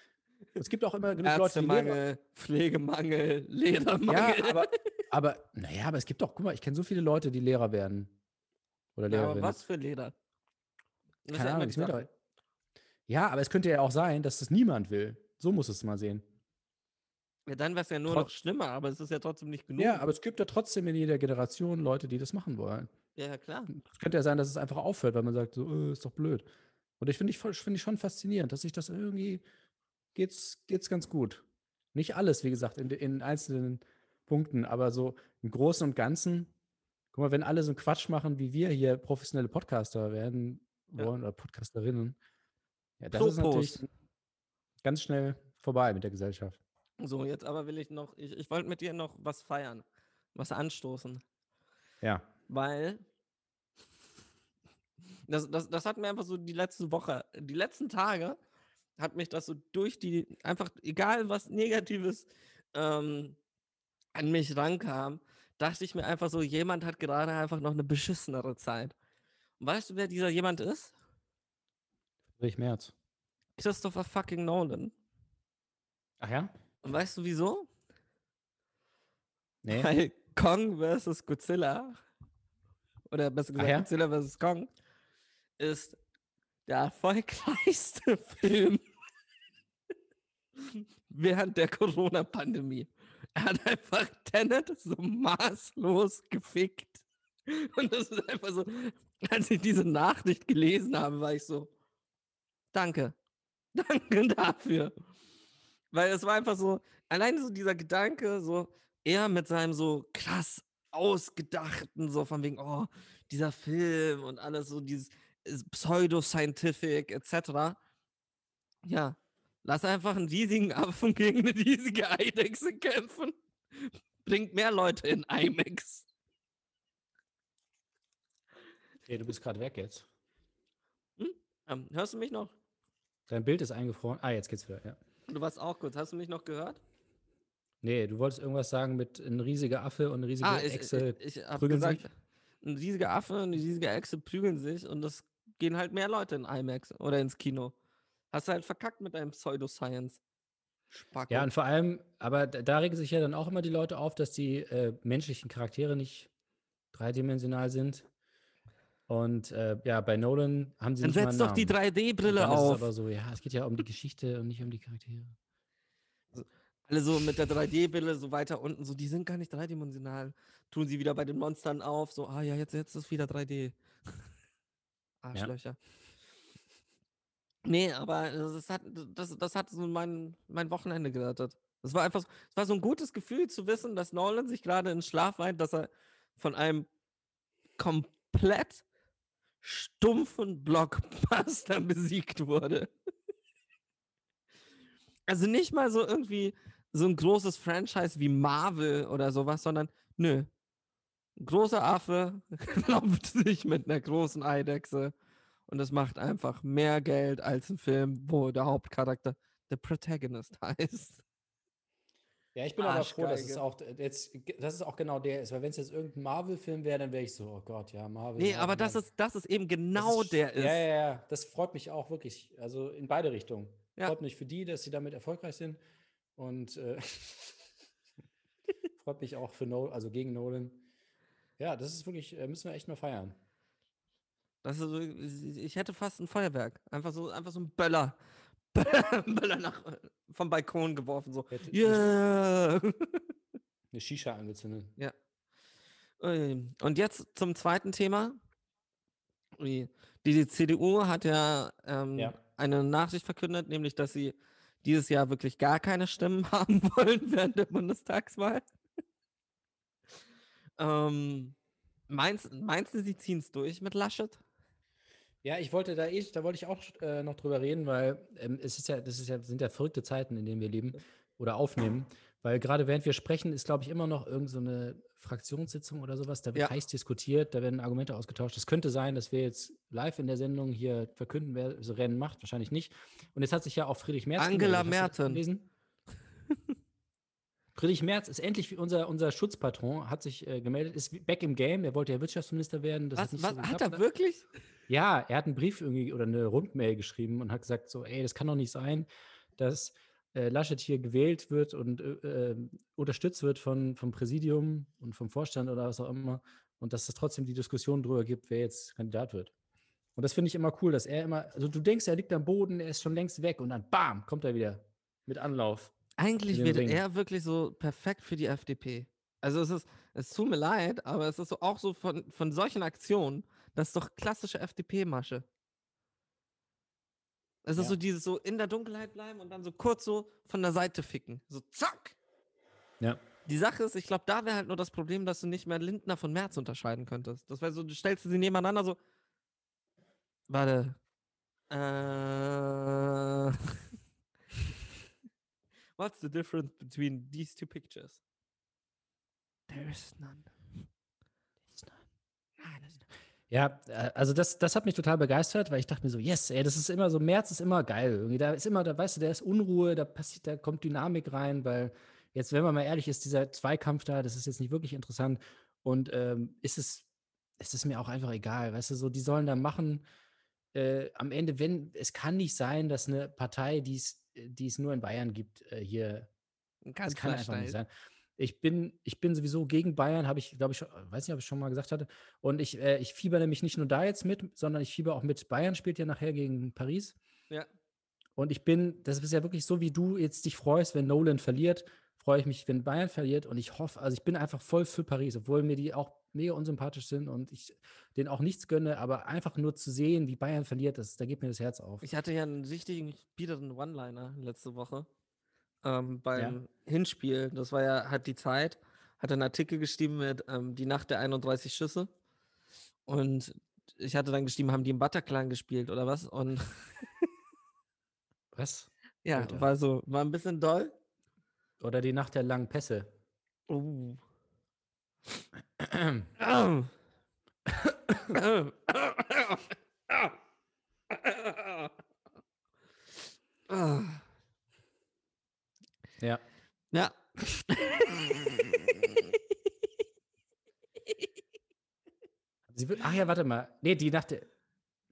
Es gibt auch immer genug Leute, die Lehrer, Pflegemangel, Ledermangel. ja, aber, aber, naja, aber es gibt doch, guck mal, ich kenne so viele Leute, die Lehrer werden. Oder Ja, aber was für Leder? Das Keine Ahnung, doch. Ja, aber es könnte ja auch sein, dass es niemand will. So muss es mal sehen. Ja, dann wäre es ja nur Trot- noch schlimmer, aber es ist ja trotzdem nicht genug. Ja, aber es gibt ja trotzdem in jeder Generation Leute, die das machen wollen. ja, klar. Es könnte ja sein, dass es einfach aufhört, weil man sagt, so, äh, ist doch blöd. Und ich finde ich, finde ich schon faszinierend, dass sich das irgendwie geht's, geht's ganz gut. Nicht alles, wie gesagt, in, in einzelnen Punkten, aber so im Großen und Ganzen, guck mal, wenn alle so einen Quatsch machen, wie wir hier professionelle Podcaster werden Ja. wollen oder Podcasterinnen, ja, das ist natürlich Propos. ganz schnell vorbei mit der Gesellschaft. So, jetzt aber will ich noch, ich, ich wollte mit dir noch was feiern, was anstoßen, Ja. weil das, das, das hat mir einfach so die letzte Woche, die letzten Tage hat mich das so durch die, einfach egal was Negatives ähm, an mich rankam, dachte ich mir einfach so, jemand hat gerade einfach noch eine beschissenere Zeit. Weißt du, wer dieser jemand ist? Friedrich Merz. Christopher fucking Nolan. Ach ja? Und weißt du wieso? Nee. Weil Kong vs. Godzilla, oder besser gesagt ja? Godzilla vs. Kong, ist der erfolgreichste Film während der Corona-Pandemie. Er hat einfach Tenet so maßlos gefickt. Und das ist einfach so, als ich diese Nachricht gelesen habe, war ich so, danke. Danke dafür. Weil es war einfach so, allein so dieser Gedanke, so, er mit seinem so krass ausgedachten, so von wegen, oh, dieser Film und alles so, dieses Pseudoscientific etc. Ja, lass einfach einen riesigen Affen gegen eine riesige Eidechse kämpfen. Bringt mehr Leute in IMAX. Okay, du bist gerade weg jetzt. Ähm, hörst du mich noch? Dein Bild ist eingefroren. Ah, jetzt geht's wieder, ja. Du warst auch kurz. Hast du mich noch gehört? Nee, du wolltest irgendwas sagen mit ein riesiger Affe und eine riesige Ah, ich, Echse. ich, ich habe prügeln gesagt, sich? ein riesiger Affe und eine riesige Echse prügeln sich und es gehen halt mehr Leute in IMAX oder ins Kino. Hast du halt verkackt mit deinem Pseudoscience. Spacko. Ja, und vor allem, aber da, da regen sich ja dann auch immer die Leute auf, dass die äh, menschlichen Charaktere nicht dreidimensional sind. Und äh, ja, bei Nolan haben sie Dann setz doch die Namen. Und 3D-Brille dann ist es auf. aber so, ja, es geht ja um die Geschichte und nicht um die Charaktere. Alle so mit der 3D-Brille so weiter unten, so, die sind gar nicht dreidimensional. Tun sie wieder bei den Monstern auf, so, ah ja, jetzt, jetzt ist wieder 3D. Arschlöcher. Nee, aber das hat, das, das hat so mein, mein Wochenende gerettet. Das war einfach, es war so ein gutes Gefühl zu wissen, dass Nolan sich gerade in Schlaf weint, dass er von einem komplett stumpfen Blockbuster besiegt wurde. Also nicht mal so irgendwie so ein großes Franchise wie Marvel oder sowas, sondern nö. Ein großer Affe klopft sich mit einer großen Eidechse und es macht einfach mehr Geld als ein Film, wo der Hauptcharakter der Protagonist heißt. Ja, ich bin aber froh, dass es Arschgeige. auch jetzt, dass es auch genau der ist, weil wenn es jetzt irgendein Marvel-Film wäre, dann wäre ich so, oh Gott, ja, Marvel. Nee, Marvel, aber das ist, das ist eben Das genau ist- der ist. Ja, ja, ja, das freut mich auch wirklich. Also in beide Richtungen. Ja. Freut mich für die, dass sie damit erfolgreich sind und äh, freut mich auch für Nolan, also gegen Nolan. Ja, das ist wirklich, äh, müssen wir echt mal feiern. Das ist so, ich hätte fast ein Feuerwerk. Einfach so, einfach so ein Böller. Böller, nach, vom Balkon geworfen. So. Hätte- Yeah! Eine Shisha angezündet. Ähm, Und jetzt zum zweiten Thema. Die, die CDU hat ja, ähm, Ja. eine Nachricht verkündet, nämlich, dass sie dieses Jahr wirklich gar keine Stimmen haben wollen während der Bundestagswahl. ähm, meinst, meinst du, sie ziehen es durch mit Laschet? Ja, ich wollte da eh, da wollte ich auch äh, noch drüber reden, weil ähm, es ist ja, das ist ja, sind ja verrückte Zeiten, in denen wir leben oder aufnehmen. Weil gerade während wir sprechen, ist, glaube ich, immer noch irgendeine so eine Fraktionssitzung oder sowas. Da wird Ja. heiß diskutiert, da werden Argumente ausgetauscht. Es könnte sein, dass wir jetzt live in der Sendung hier verkünden, wer so Rennen macht. Wahrscheinlich nicht. Und jetzt hat sich ja auch Friedrich Merz Angela Merten. gelesen? Friedrich Merz ist endlich unser, unser Schutzpatron, hat sich äh, gemeldet, ist back im Game. Er wollte ja Wirtschaftsminister werden. Was, was so hat er wirklich? Ja, er hat einen Brief irgendwie oder eine Rundmail geschrieben und hat gesagt so, ey, das kann doch nicht sein, dass äh, Laschet hier gewählt wird und äh, äh, unterstützt wird von, vom Präsidium und vom Vorstand oder was auch immer und dass es trotzdem die Diskussion darüber gibt, wer jetzt Kandidat wird. Und das finde ich immer cool, dass er immer, also du denkst, er liegt am Boden, er ist schon längst weg und dann bam, kommt er wieder mit Anlauf. Eigentlich wäre er wirklich so perfekt für die FDP. Also es ist, es tut mir leid, aber es ist so auch so von, von solchen Aktionen, das ist doch klassische FDP-Masche. Es ist Ja. so dieses so in der Dunkelheit bleiben und dann so kurz so von der Seite ficken. So zack. Ja. Die Sache ist, ich glaube, da wäre halt nur das Problem, dass du nicht mehr Lindner von Merz unterscheiden könntest. Das wäre so, du stellst sie nebeneinander so. Warte. Äh. What's the difference between these two pictures? There is none. There's none. Ah, there's none. Ja, äh, also das, das hat mich total begeistert, weil ich dachte mir so, yes, ey, das ist immer so, März ist immer geil. Irgendwie, da ist immer, da weißt du, da ist Unruhe, da passiert, da kommt Dynamik rein, weil jetzt, wenn man mal ehrlich ist, dieser Zweikampf da, das ist jetzt nicht wirklich interessant. Und ähm, ist es, ist es mir auch einfach egal, weißt du, so, die sollen da machen. Äh, am Ende, wenn, es kann nicht sein, dass eine Partei, die es, die es nur in Bayern gibt, äh, hier Ein das kann einfach nicht sein. Ich bin, ich bin sowieso gegen Bayern, habe ich, glaube ich, schon, weiß nicht, ob ich schon mal gesagt hatte. Und ich, äh, ich fieber nämlich nicht nur da jetzt mit, sondern ich fieber auch mit. Bayern spielt ja nachher gegen Paris. Ja. Und ich bin, das ist ja wirklich so, wie du jetzt dich freust, wenn Nolan verliert, freue ich mich, wenn Bayern verliert. Und ich hoffe, also ich bin einfach voll für Paris, obwohl mir die auch mega unsympathisch sind und ich denen auch nichts gönne, aber einfach nur zu sehen, wie Bayern verliert, das, da geht mir das Herz auf. Ich hatte ja einen richtigen biederen One-Liner letzte Woche ähm, beim Hinspiel. Das war ja, hat die Zeit, hat einen Artikel geschrieben mit ähm, Die Nacht der 31 Schüsse. Und ich hatte dann geschrieben, haben die im Bataclan gespielt oder was? Und Was? ja, Alter. war so, war ein bisschen doll. Oder die Nacht der langen Pässe. Oh. Ja. Ja. Sie wird, ach ja, warte mal. Nee, die Nacht der.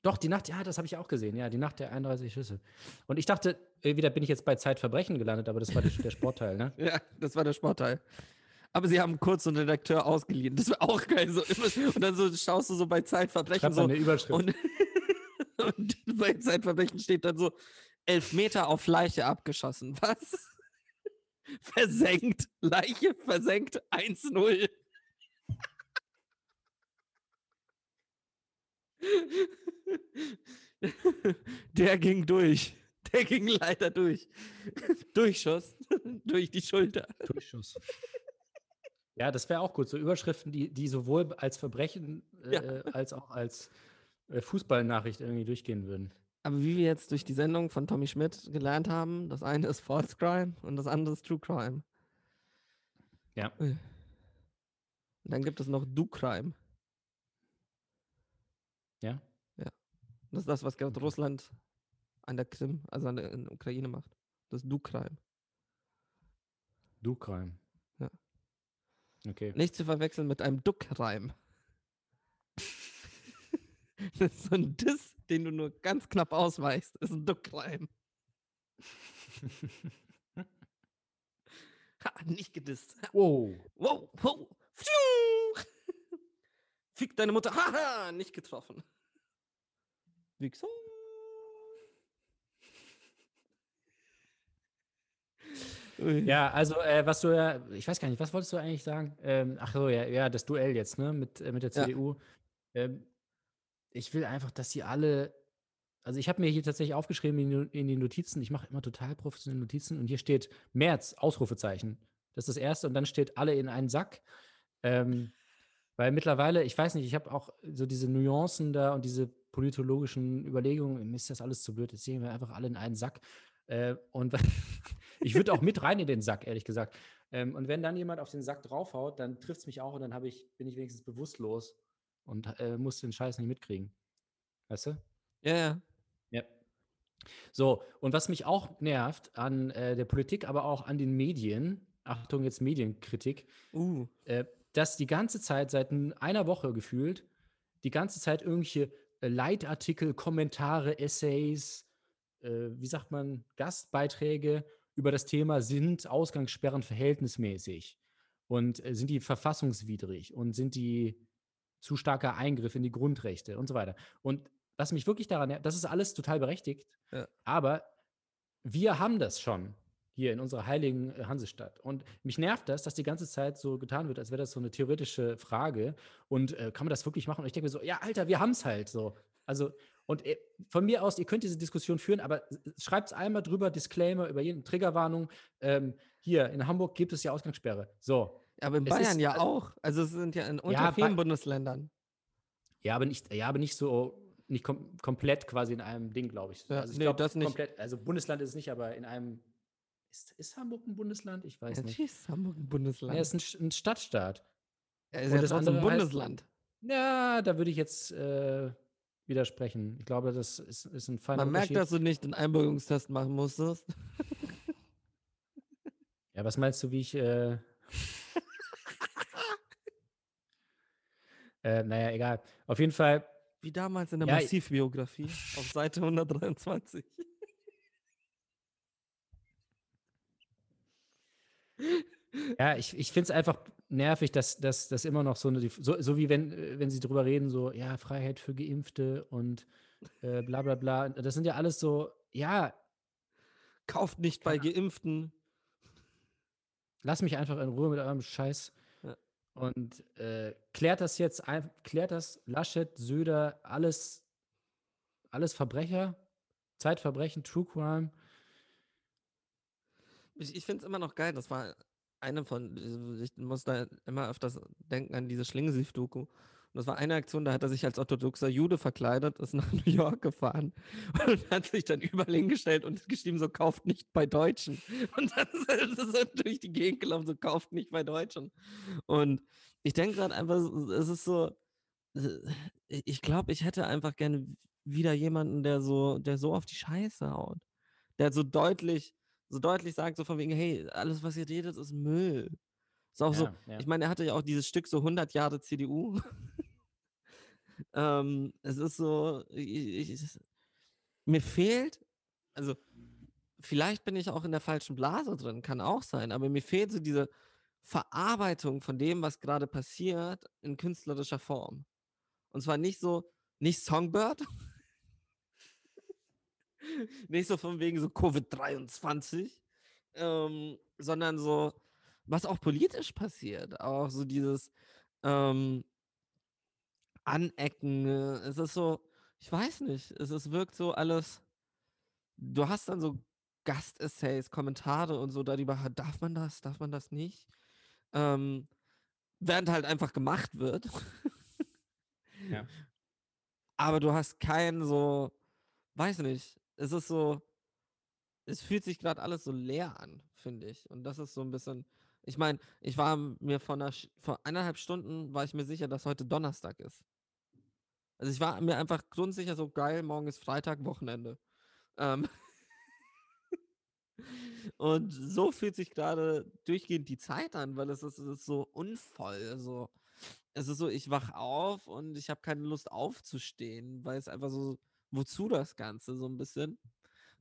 Doch, die Nacht, ja, das habe ich auch gesehen. Ja, die Nacht der 31 Schüsse. Und ich dachte, äh, wieder bin ich jetzt bei Zeitverbrechen gelandet, aber das war der, der Sportteil, ne? Ja, das war der Sportteil. Aber sie haben kurz so einen Redakteur ausgeliehen. Das war auch geil. So und dann so schaust du so bei Zeitverbrechen so. eine Überschrift. Und, und bei Zeitverbrechen steht dann so elf Meter auf Leiche abgeschossen. Was? Versenkt. Leiche versenkt 1-0. Der ging durch. Der ging leider durch. Durchschuss. durch die Schulter. Durchschuss. Ja, das wäre auch gut. So Überschriften, die, die sowohl als Verbrechen äh, Ja. als auch als äh, Fußballnachricht irgendwie durchgehen würden. Aber wie wir jetzt durch die Sendung von Tommy Schmidt gelernt haben, das eine ist False Crime und das andere ist True Crime. Ja. Und dann gibt es noch Do Crime. Ja. Das ist das, was gerade Russland an der Krim, also an der in der Ukraine macht. Das Do Crime. Du Crime. Ja. Okay. Nicht zu verwechseln mit einem Duckreim. das ist so ein Diss, den du nur ganz knapp ausweichst. Ist ein Duckreim. Ha, nicht gedisst. Wow. Wow, wow. Fick deine Mutter. Haha, nicht getroffen. Wichser. Ja, also äh, was du ja, ich weiß gar nicht, was wolltest du eigentlich sagen? Ähm, ach so, ja, ja, das Duell jetzt, ne, mit, äh, mit der Ja. CDU. Ähm, ich will einfach, dass sie alle, also ich habe mir hier tatsächlich aufgeschrieben in, in die Notizen, ich mache immer total professionelle Notizen und hier steht März, Ausrufezeichen. Das ist das erste und dann steht alle in einen Sack. Ähm, weil mittlerweile, ich weiß nicht, ich habe auch so diese Nuancen da und diese politologischen Überlegungen, ist das alles zu blöd, jetzt sehen wir einfach alle in einen Sack. Äh, und ich würde auch mit rein in den Sack, ehrlich gesagt. Ähm, und wenn dann jemand auf den Sack draufhaut, dann trifft es mich auch und dann ich, bin ich wenigstens bewusstlos und äh, muss den Scheiß nicht mitkriegen. Weißt du? Ja, ja. Ja. So, und was mich auch nervt an äh, der Politik, aber auch an den Medien, Achtung, jetzt Medienkritik, Uh. äh, dass die ganze Zeit, seit einer Woche gefühlt, die ganze Zeit irgendwelche äh, Leitartikel, Kommentare, Essays, äh, wie sagt man, Gastbeiträge über das Thema sind Ausgangssperren verhältnismäßig und äh, sind die verfassungswidrig und sind die zu starker Eingriff in die Grundrechte und so weiter. Und was mich wirklich daran, das ist alles total berechtigt, Ja. aber wir haben das schon hier in unserer heiligen äh, Hansestadt. Und mich nervt das, dass die ganze Zeit so getan wird, als wäre das so eine theoretische Frage. Und äh, kann man das wirklich machen? Und ich denke mir so, ja, Alter, wir haben es halt so. Also, und äh, von mir aus, ihr könnt diese Diskussion führen, aber schreibt es einmal drüber, Disclaimer über jeden Triggerwarnung. Ähm, hier, in Hamburg gibt es ja Ausgangssperre. So. Aber in Bayern ist, ja äh, auch. Also es sind ja in unter Ja, vielen Bundesländern. Ja, aber nicht, ja, aber nicht so, nicht kom komplett quasi in einem Ding, glaube ich. Ja, also ich nee, glaub, das nicht. komplett, also Bundesland ist es nicht, aber in einem, ist, ist Hamburg ein Bundesland? Ich weiß nicht. Natürlich ist Hamburg ein Bundesland. Ja, es ist ein, ein Stadtstaat. Ja, ist und ja das trotzdem ein andere heißt- Bundesland. Ja, da würde ich jetzt äh, widersprechen. Ich glaube, das ist, ist ein feiner Man merkt, dass du nicht den Einbürgerungstest machen musstest. Ja, was meinst du, wie ich. Äh, äh, naja, egal. Auf jeden Fall, Wie damals in der Ja, Massivbiografie auf Seite 123. ja, ich, ich finde es einfach nervig, dass das dass immer noch so eine. So, so wie wenn, äh, wenn sie drüber reden, so, ja, Freiheit für Geimpfte und äh, bla bla bla. Das sind ja alles so, ja, Kauft nicht bei Geimpften. lass mich einfach in Ruhe mit eurem Scheiß. Und äh, klärt das jetzt, klärt das Laschet, Söder, alles, alles Verbrecher, Zeitverbrechen, True Crime. Ich, ich finde es immer noch geil. Das war eine von, ich muss da immer öfters denken an diese Schlingensief-Doku. Und das war eine Aktion, da hat er sich als orthodoxer Jude verkleidet, ist nach New York gefahren und hat sich dann überall hingestellt und geschrieben, so kauft nicht bei Deutschen. Und dann ist er durch die Gegend gelaufen, so kauft nicht bei Deutschen. Und ich denke gerade einfach, es ist so, äh, ich glaube, ich hätte einfach gerne wieder jemanden, der so, der so auf die Scheiße haut. Der so deutlich, so deutlich sagt, so von wegen, hey, alles, was ihr redet, ist Müll. Ist auch so, Ja, ja. ich meine, er hatte ja auch dieses Stück so 100 Jahre CDU. ähm, es ist so, ich, ich, mir fehlt, also vielleicht bin ich auch in der falschen Blase drin, kann auch sein, aber mir fehlt so diese Verarbeitung von dem, was gerade passiert, in künstlerischer Form. Und zwar nicht so, nicht Songbird, nicht so von wegen so Covid-23, ähm, sondern so, was auch politisch passiert. Auch so dieses ähm, Anecken. äh, Es ist so, ich weiß nicht, es ist, wirkt so alles. Du hast dann so Gastessays, Kommentare und so darüber, darf man das, darf man das nicht? Ähm, während halt einfach gemacht wird. Ja. Aber du hast keinen so, weiß nicht, es ist so, es fühlt sich gerade alles so leer an, finde ich. Und das ist so ein bisschen, ich meine, ich war mir vor, einer, vor eineinhalb Stunden, war ich mir sicher, dass heute Donnerstag ist. Also ich war mir einfach grundsicher so geil, morgen ist Freitag, Wochenende. Ähm und so fühlt sich gerade durchgehend die Zeit an, weil es ist, es ist so unvoll. So. Es ist so, ich wach auf und ich habe keine Lust aufzustehen, weil es einfach so, wozu das Ganze so ein bisschen.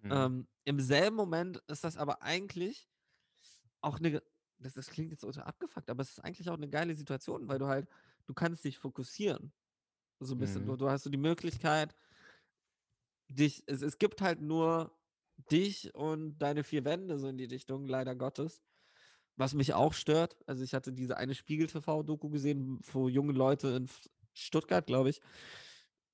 Mhm. Ähm, Im selben Moment ist das aber eigentlich auch eine, das, das klingt jetzt ultra abgefuckt, aber es ist eigentlich auch eine geile Situation, weil du halt, du kannst dich fokussieren. So ein bisschen. Mhm. Du, du hast so die Möglichkeit, dich, es, es gibt halt nur dich und deine vier Wände so in die Richtung, leider Gottes. Was mich auch stört, also ich hatte diese eine Spiegel-TV-Doku gesehen, wo junge Leute in Stuttgart, glaube ich,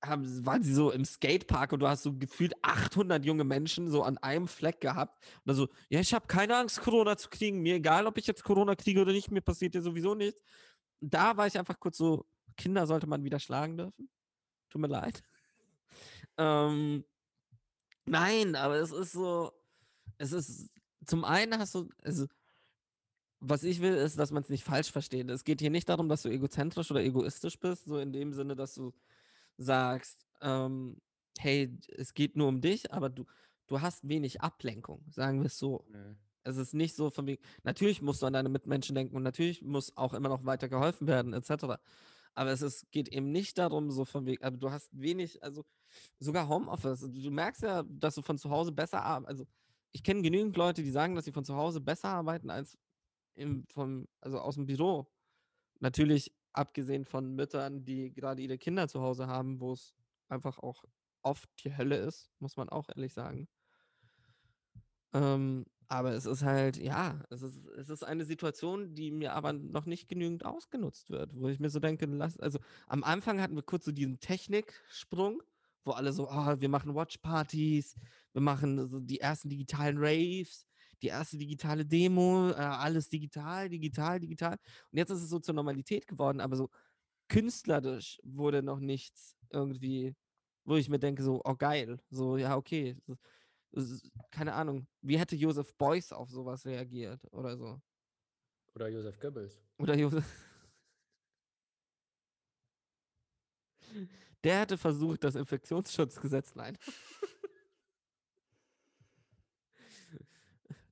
haben, waren sie so im Skatepark und du hast so gefühlt 800 junge Menschen so an einem Fleck gehabt. Und dann so, ja, ich habe keine Angst, Corona zu kriegen. Mir egal, ob ich jetzt Corona kriege oder nicht, mir passiert ja sowieso nichts. Da war ich einfach kurz so, Kinder sollte man wieder schlagen dürfen. Tut mir leid. ähm, nein, aber es ist so, es ist, zum einen hast du, also, was ich will, ist, dass man es nicht falsch versteht. Es geht hier nicht darum, dass du egozentrisch oder egoistisch bist, so in dem Sinne, dass du sagst, ähm, hey, es geht nur um dich, aber du, du hast wenig Ablenkung, sagen wir es so. Mhm. Es ist nicht so von wegen, natürlich musst du an deine Mitmenschen denken und natürlich muss auch immer noch weiter geholfen werden, etc. Aber es ist, geht eben nicht darum, so von wegen, also du hast wenig, also sogar Homeoffice. Du merkst ja, dass du von zu Hause besser arbeitest. Also ich kenne genügend Leute, die sagen, dass sie von zu Hause besser arbeiten als im, vom, also aus dem Büro. Natürlich abgesehen von Müttern, die gerade ihre Kinder zu Hause haben, wo es einfach auch oft die Hölle ist, muss man auch ehrlich sagen. Ähm, aber es ist halt, ja, es ist, es ist eine Situation, die mir aber noch nicht genügend ausgenutzt wird, wo ich mir so denke, lass, also am Anfang hatten wir kurz so diesen Techniksprung, wo alle so, ah, wir machen Watchpartys, wir machen so die ersten digitalen Raves, die erste digitale Demo, äh, alles digital, digital, digital. Und jetzt ist es so zur Normalität geworden, aber so künstlerisch wurde noch nichts irgendwie, wo ich mir denke, so, oh geil, so, ja, okay. Keine Ahnung, wie hätte Joseph Beuys auf sowas reagiert oder so? Oder Josef Goebbels. Oder Joseph. Der hätte versucht, das Infektionsschutzgesetz, nein.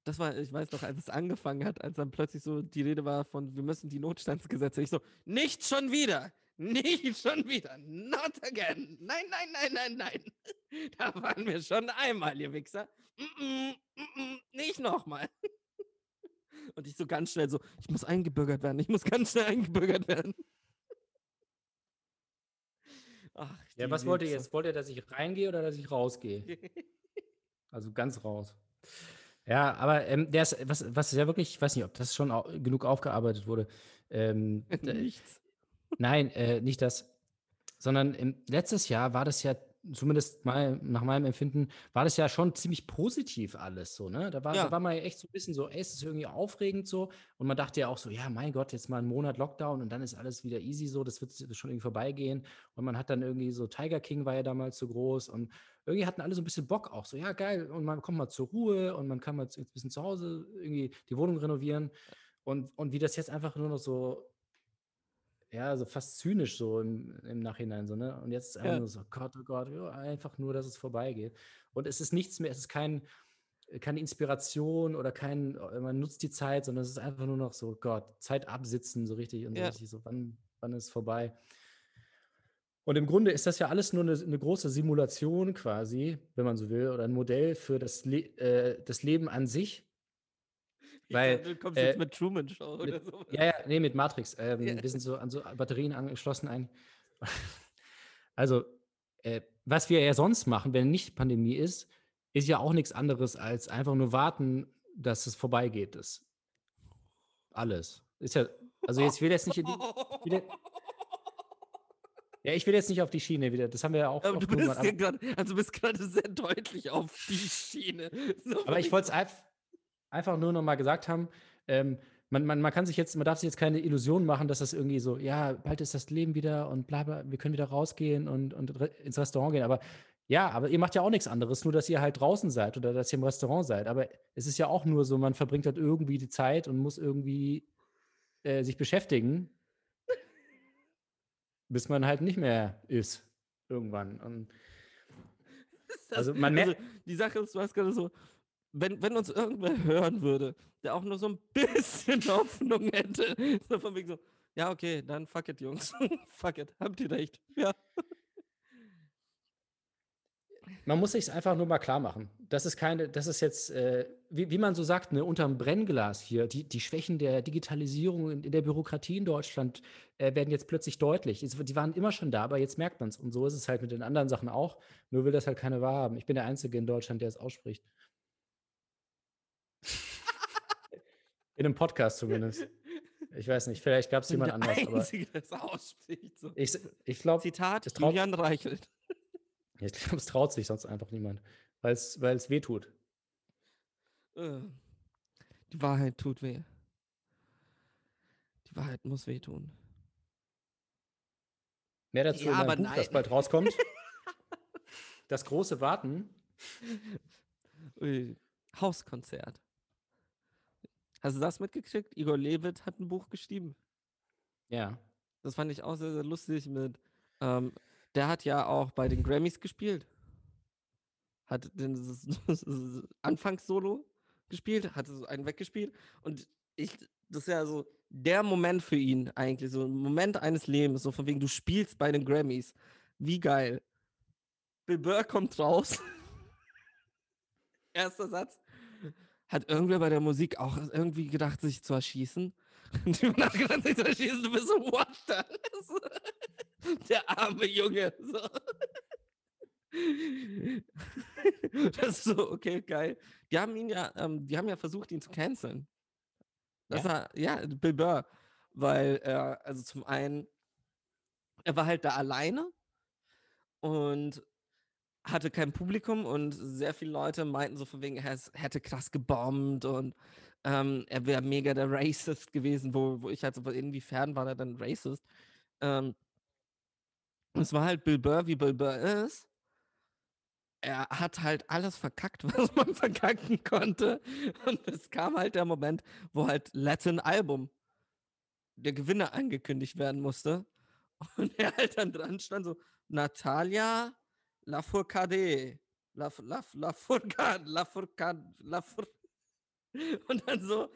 Das war, ich weiß noch, als es angefangen hat, als dann plötzlich so die Rede war von, wir müssen die Notstandsgesetze. Ich so, nicht schon wieder, nicht schon wieder, not again. Nein, nein, nein, nein, nein. Da waren wir schon einmal, ihr Wichser. Mm -mm, mm nicht nochmal. Und ich so ganz schnell so, ich muss eingebürgert werden, ich muss ganz schnell eingebürgert werden. Ach, Ja, was wollt ihr Wichser. jetzt? Wollt ihr, dass ich reingehe oder dass ich rausgehe? Also ganz raus. Ja, aber ähm, der ist, was, was ja wirklich, ich weiß nicht, ob das schon au genug aufgearbeitet wurde. Ähm, Nichts. Nein, äh, nicht das. Sondern im, letztes Jahr war das ja, zumindest mal nach meinem Empfinden, war das ja schon ziemlich positiv alles so, ne? Da war, Ja. da war man ja echt so ein bisschen so, ey, es ist irgendwie aufregend so. Und man dachte ja auch so, ja, mein Gott, jetzt mal einen Monat Lockdown und dann ist alles wieder easy so, das wird schon irgendwie vorbeigehen. Und man hat dann irgendwie so, Tiger King war ja damals so groß und irgendwie hatten alle so ein bisschen Bock auch so, ja, geil, und man kommt mal zur Ruhe und man kann mal jetzt ein bisschen zu Hause irgendwie die Wohnung renovieren. Und, und wie das jetzt einfach nur noch so, ja, so fast zynisch so im, im Nachhinein so, ne? Und jetzt ist einfach Ja. nur so, Gott, oh Gott, ja, einfach nur, dass es vorbeigeht. Und es ist nichts mehr, es ist kein, keine Inspiration oder kein, äh, man nutzt die Zeit, sondern es ist einfach nur noch so, Gott, Zeit absitzen, so richtig und so Ja. richtig so, wann, wann ist es vorbei? Und im Grunde ist das ja alles nur eine, eine große Simulation quasi, wenn man so will, oder ein Modell für das, Le äh, das Leben an sich. Weil, du kommst äh, jetzt mit Truman Show oder Mit, so. ja, ja, nee, mit Matrix. Ähm, Ja. Wir sind so an so Batterien angeschlossen ein. Also, äh, was wir ja sonst machen, wenn nicht Pandemie ist, ist ja auch nichts anderes als einfach nur warten, dass es vorbeigeht. Das alles. Ist ja, also jetzt ich will jetzt nicht in die, wieder- ja, ich will jetzt nicht auf die Schiene wieder. Das haben wir ja auch. Aber du bist gerade, also du bist gerade sehr deutlich auf die Schiene. So Aber ich wollte es einf einfach nur noch mal gesagt haben. Ähm, man, man, man kann sich jetzt, man darf sich jetzt keine Illusion machen, dass das irgendwie so, ja, bald ist das Leben wieder und bla bla, wir können wieder rausgehen und, und ins Restaurant gehen. Aber ja, aber ihr macht ja auch nichts anderes, nur dass ihr halt draußen seid oder dass ihr im Restaurant seid. Aber es ist ja auch nur so, man verbringt halt irgendwie die Zeit und muss irgendwie äh, sich beschäftigen, bis man halt nicht mehr ist irgendwann. Und also man merkt- die Sache ist, du hast gerade so, wenn, wenn uns irgendwer hören würde, der auch nur so ein bisschen Hoffnung hätte, so von wegen so, ja, okay, dann fuck it, Jungs. fuck it, habt ihr recht. Ja. Man muss sich einfach nur mal klar machen. Das ist keine, das ist jetzt, äh, wie, wie man so sagt, ne, unterm Brennglas hier, die, die Schwächen der Digitalisierung in, in der Bürokratie in Deutschland äh, werden jetzt plötzlich deutlich. Es- Die waren immer schon da, aber jetzt merkt man es. Und so ist es halt mit den anderen Sachen auch. Nur will das halt keiner wahrhaben. Ich bin der Einzige in Deutschland, der es ausspricht. In einem Podcast zumindest. Ich weiß nicht, vielleicht gab es jemand der anders, aber Einzige, der es ausspricht. So. ich, ich glaube, Zitat, das traut- Julian Reichelt. ich glaube, es traut sich sonst einfach niemand, weil es weh tut. Äh, Die Wahrheit tut weh. Die Wahrheit muss wehtun. Mehr dazu Ja, in aber meinem Buch, das bald rauskommt. Das große Warten. Ui, Hauskonzert. Hast du das mitgekriegt? Igor Levit hat ein Buch geschrieben. Ja. Das fand ich auch sehr, sehr lustig mit. Ähm, der hat ja auch bei den Grammys gespielt. Hat den Anfangssolo gespielt, hat so einen weggespielt. Und ich, das ist ja so der Moment für ihn eigentlich, so ein Moment eines Lebens, so von wegen, du spielst bei den Grammys. Wie geil. Bill Burr kommt raus. Erster Satz. Hat irgendwer bei der Musik auch irgendwie gedacht, sich zu erschießen? Und hat gedacht, sich zu erschießen, du bist so, what the? Der arme Junge. So. Das ist so, okay, geil. Die haben ihn ja, ähm, die haben ja versucht, ihn zu canceln. Das Ja? war, ja, Bill Burr. Weil er, also zum einen, er war halt da alleine und hatte kein Publikum und sehr viele Leute meinten so von wegen, er hätte krass gebombt und ähm, er wäre mega der Racist gewesen, wo, wo ich halt so, inwiefern war er dann Racist? Ähm, es war halt Bill Burr, wie Bill Burr ist. Er hat halt alles verkackt, was man verkacken konnte. Und es kam halt der Moment, wo halt Latin Album der Gewinner angekündigt werden musste. Und er halt dann dran stand so, Natalia Lafourcade. La, la, Lafourcade, Lafourcade, Lafour und dann so,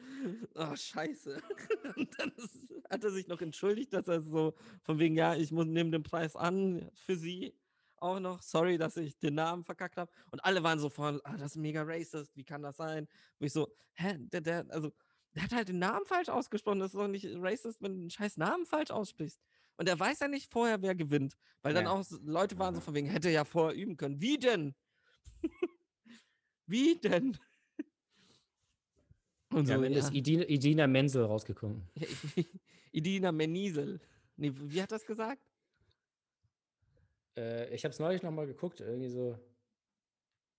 oh, scheiße. Und dann ist, hat er sich noch entschuldigt, dass er so, von wegen, ja, ich muss nehme den Preis an für sie auch noch. Sorry, dass ich den Namen verkackt habe. Und alle waren so von, ah, das ist mega racist, wie kann das sein? Wo ich so, hä, der, der, also, der hat halt den Namen falsch ausgesprochen. Das ist doch nicht racist, wenn du einen scheiß Namen falsch aussprichst. Und er weiß ja nicht vorher, wer gewinnt. Weil dann Ja. auch so- Leute waren so von wegen, hätte ja vorher üben können. Wie denn? wie denn? Und ja, so, am Ende ja. ist Idina, Idina Menzel rausgekommen. Ja, Idina Menisel. Nee, wie hat das gesagt? Äh, ich habe es neulich nochmal geguckt, irgendwie so.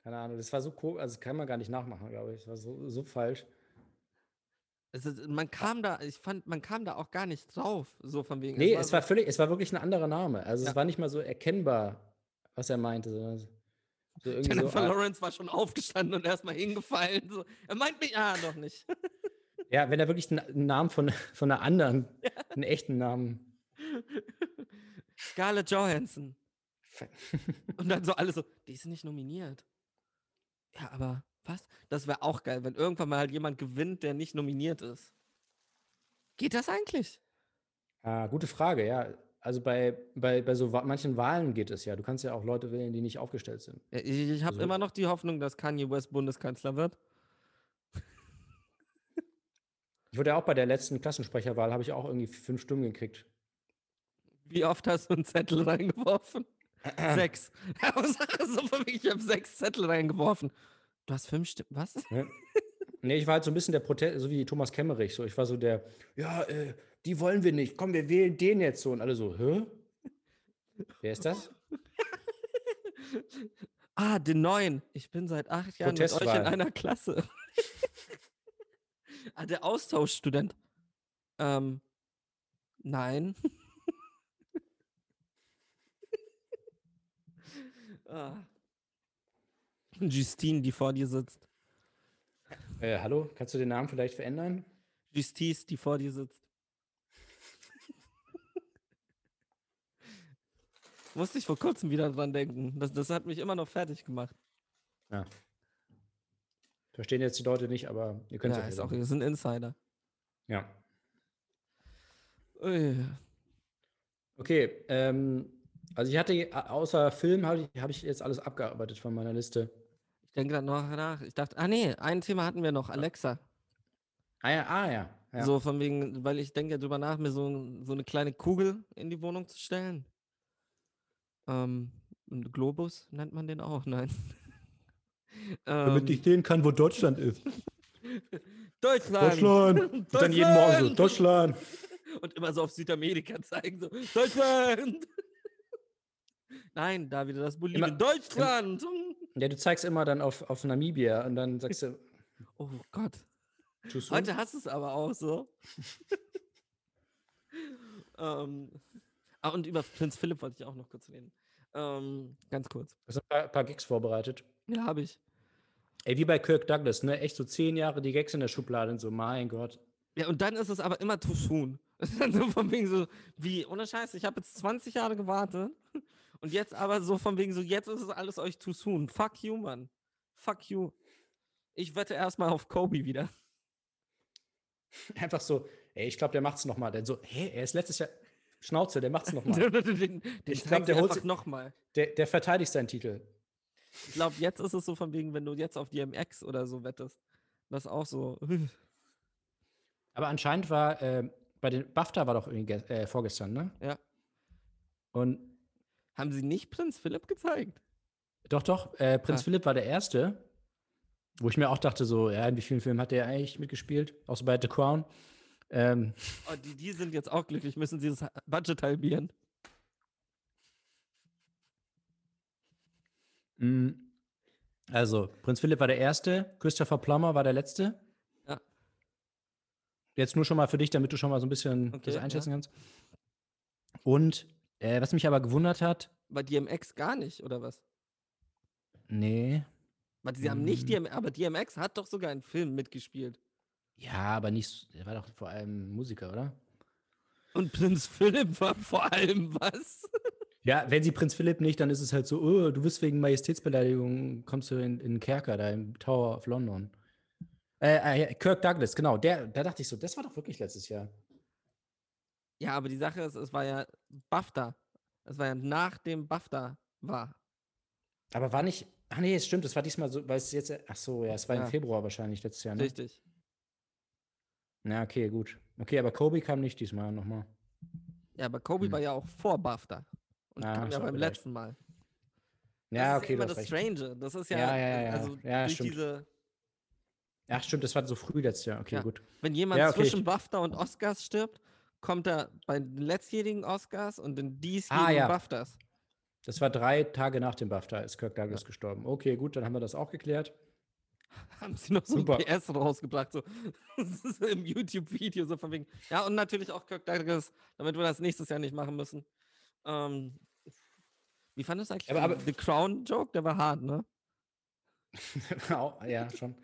Keine Ahnung, das war so cool, also kann man gar nicht nachmachen, glaube ich. Das war so, so falsch. Es ist, man kam da, ich fand, man kam da auch gar nicht drauf, so von wegen. Nee, es war so- völlig, es war wirklich ein anderer Name. Also Ja. es war nicht mal so erkennbar, was er meinte. So, so so, Jennifer ah, Lawrence war schon aufgestanden und erstmal hingefallen. So. Er meint mich, ah, doch nicht. ja, wenn er wirklich einen Namen von, von einer anderen, einen echten Namen. Scarlett Johansson. Und dann so alle so, die ist nicht nominiert. Ja, aber was? Das wäre auch geil, wenn irgendwann mal halt jemand gewinnt, der nicht nominiert ist. Geht das eigentlich? ah, gute Frage, ja. also bei, bei, bei so manchen Wahlen geht es ja. Du kannst ja auch Leute wählen, die nicht aufgestellt sind. Ja, Ich, ich habe Also- immer noch die Hoffnung, dass Kanye West Bundeskanzler wird. Ich wurde ja auch bei der letzten Klassensprecherwahl, habe ich auch irgendwie fünf Stimmen gekriegt. Wie oft hast du einen Zettel reingeworfen? sechs. ich habe sechs Zettel reingeworfen. Du hast fünf Stimmen. Was? Ne? Nee, ich war halt so ein bisschen der Protest, so wie Thomas Kemmerich. So, ich war so der, ja, äh, die wollen wir nicht. Komm, wir wählen den jetzt so. Und alle so, hä? Wer ist das? Ah, den neuen. Ich bin seit acht Jahren mit euch in einer Klasse. ah, der Austauschstudent. Ähm, nein. ah. Justine, die vor dir sitzt. Äh, hallo, kannst du den Namen vielleicht verändern? Justice, die vor dir sitzt. Musste ich vor kurzem wieder dran denken. Das, das hat mich immer noch fertig gemacht. Ja. Verstehen jetzt die Leute nicht, aber ihr könnt es Ja, ist auch, ist ein Insider. Ja. Ui. Okay, ähm, also ich hatte außer Film habe ich, hab ich jetzt alles abgearbeitet von meiner Liste. Ich denke dann noch nach. Ich dachte, ah nee, ein Thema hatten wir noch, Alexa. Ah ja, ah ja. ja. So von wegen, weil ich denke drüber nach, mir so, so eine kleine Kugel in die Wohnung zu stellen. Ähm, ein Globus nennt man den auch, nein. Damit Ähm, ich sehen kann, wo Deutschland ist. Deutschland! Deutschland! Und dann jeden Morgen so, Deutschland! Und immer so auf Südamerika zeigen, so, Deutschland! Nein, David, das Bolivien. Immer- Deutschland! Ja, du zeigst immer dann auf, auf Namibia und dann sagst du, Oh Gott. Heute hast du es aber auch so. ähm, ah, und über Prinz Philipp wollte ich auch noch kurz reden. Ähm, ganz kurz. Du hast ein paar, paar Gags vorbereitet. Ja, habe ich. Ey, wie bei Kirk Douglas, ne? Echt so zehn Jahre die Gags in der Schublade und so, mein Gott. Ja, und dann ist es aber immer too soon. So von wegen so, wie, ohne Scheiß, ich habe jetzt 20 Jahre gewartet und jetzt aber so von wegen so, jetzt ist es alles euch too soon. Fuck you, Mann. Fuck you. Ich wette erstmal auf Kobe wieder. Einfach so, ey, ich glaube, der macht's nochmal. Dann so, hä, er ist letztes Jahr, Schnauze, der macht's nochmal. den den, Ich zeigen glaub, der holt einfach si- nochmal. Der, der verteidigt seinen Titel. Ich glaube, jetzt ist es so von wegen, wenn du jetzt auf DMX oder so wettest. Das auch so. Aber anscheinend war, äh, bei den BAFTA war doch irgendwie ge- äh, vorgestern, ne? Ja. Und Haben sie nicht Prinz Philipp gezeigt? doch, doch, äh, Prinz Ah. Philipp war der Erste, wo ich mir auch dachte, so, ja, in wie vielen Filmen hat der eigentlich mitgespielt? Auch so bei The Crown. Ähm, Oh, die, die sind jetzt auch glücklich, müssen sie das Budget halbieren. mh, also, Prinz Philipp war der Erste, Christopher Plummer war der Letzte. Ja. Jetzt nur schon mal für dich, damit du schon mal so ein bisschen Okay, das ja. einschätzen kannst. Und äh, was mich aber gewundert hat, Bei DMX gar nicht, oder was? nee, Weil sie haben nicht Mhm. DMX, aber DMX hat doch sogar einen Film mitgespielt. ja, aber nicht, er war doch vor allem Musiker, oder? Und Prinz Philipp war vor allem was? Ja, wenn sie Prinz Philipp nicht, dann ist es halt so, oh, du wirst wegen Majestätsbeleidigung, kommst du in, in den Kerker, da im Tower of London. Äh, äh, Kirk Douglas, genau, der, da dachte ich so, das war doch wirklich letztes Jahr. Ja, aber die Sache ist, es war ja BAFTA. Es war ja nach dem BAFTA war. Aber war nicht, ach nee, es stimmt, das war diesmal so, weil es jetzt, ach so, ja, es war Ja. im Februar wahrscheinlich letztes Jahr, ne? Richtig. Na, okay, gut. Okay, aber Kobe kam nicht diesmal nochmal. Ja, aber Kobe Hm. war ja auch vor BAFTA. Und Ah, kam ja beim vielleicht. letzten Mal. Ja, das okay, ist ja immer das. Strange. Das ist ja, Ja, ja, ja, also ja, durch stimmt. diese, Ach, stimmt, das war so früh letztes Jahr. Okay, Ja. gut. wenn jemand okay, zwischen BAFTA und Oscars stirbt, kommt er bei den letztjährigen Oscars und den diesjährigen Ah, ja. BAFTAs. Das war drei Tage nach dem BAFTA, ist Kirk Douglas gestorben. Okay, gut, dann haben wir das auch geklärt. Haben sie noch so Super. ein PS rausgebracht, so, im YouTube-Video, so von wegen. Ja, und natürlich auch Kirk Douglas, damit wir das nächstes Jahr nicht machen müssen. Ähm, wie fandest du eigentlich Aber- aber- The Crown-Joke? Der war hart, ne? Ja, schon.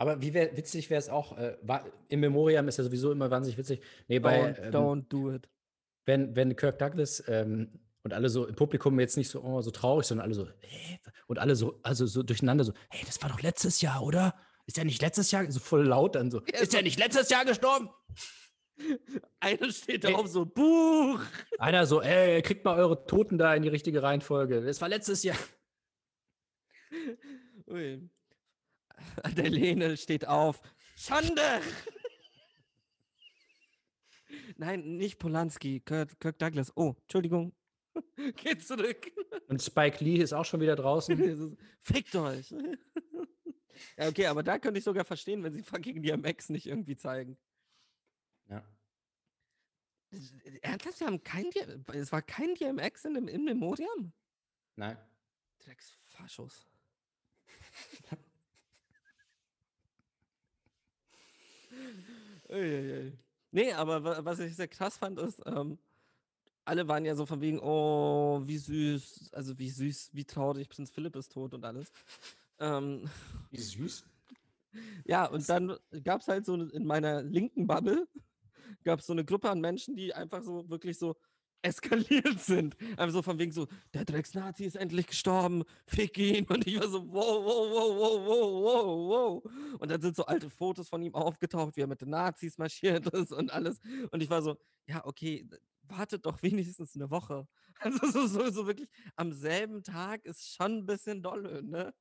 Aber wie wär, witzig wäre es auch, äh, war, im Memoriam ist ja sowieso immer wahnsinnig witzig. Nee, bei, Don't, ähm, don't do it. wenn, wenn Kirk Douglas ähm, und alle so im Publikum jetzt nicht so, oh, so traurig, sondern alle so, hä? Und alle so, also so durcheinander so, hey, das war doch letztes Jahr, oder? Ist der nicht letztes Jahr so voll laut dann so? Ja, ist der nicht letztes Jahr gestorben? Einer steht Ey. drauf so, Buch. Einer so, ey, kriegt mal eure Toten da in die richtige Reihenfolge. Das war letztes Jahr. Ui. Der Lene steht auf. Schande! Nein, nicht Polanski, Kirk, Kirk Douglas. Oh, Entschuldigung. Geht zurück. Und Spike Lee ist auch schon wieder draußen. Fickt euch. ja, okay, aber da könnte ich sogar verstehen, wenn sie fucking DMX nicht irgendwie zeigen. Ja. Ernsthaft, wir haben kein D es war kein DMX in dem In Memoriam? Nein. Drecksfaschos. Nee, aber wa- was ich sehr krass fand, ist, ähm, alle waren ja so von wegen, oh, wie süß, also wie süß, wie traurig, Prinz Philipp ist tot und alles. Ähm, Wie süß. ja, und dann gab es halt so in meiner linken Bubble, gab es so eine Gruppe an Menschen, die einfach so wirklich so eskaliert sind. Einfach so von wegen so, der Drecks-Nazi ist endlich gestorben, fick ihn. Und ich war so, wow, wow, wow, wow, wow, wow, wow. Und dann sind so alte Fotos von ihm aufgetaucht, wie er mit den Nazis marschiert ist und alles. Und ich war so, ja, okay, wartet doch wenigstens eine Woche. Also so, so, so wirklich am selben Tag ist schon ein bisschen dolle, ne?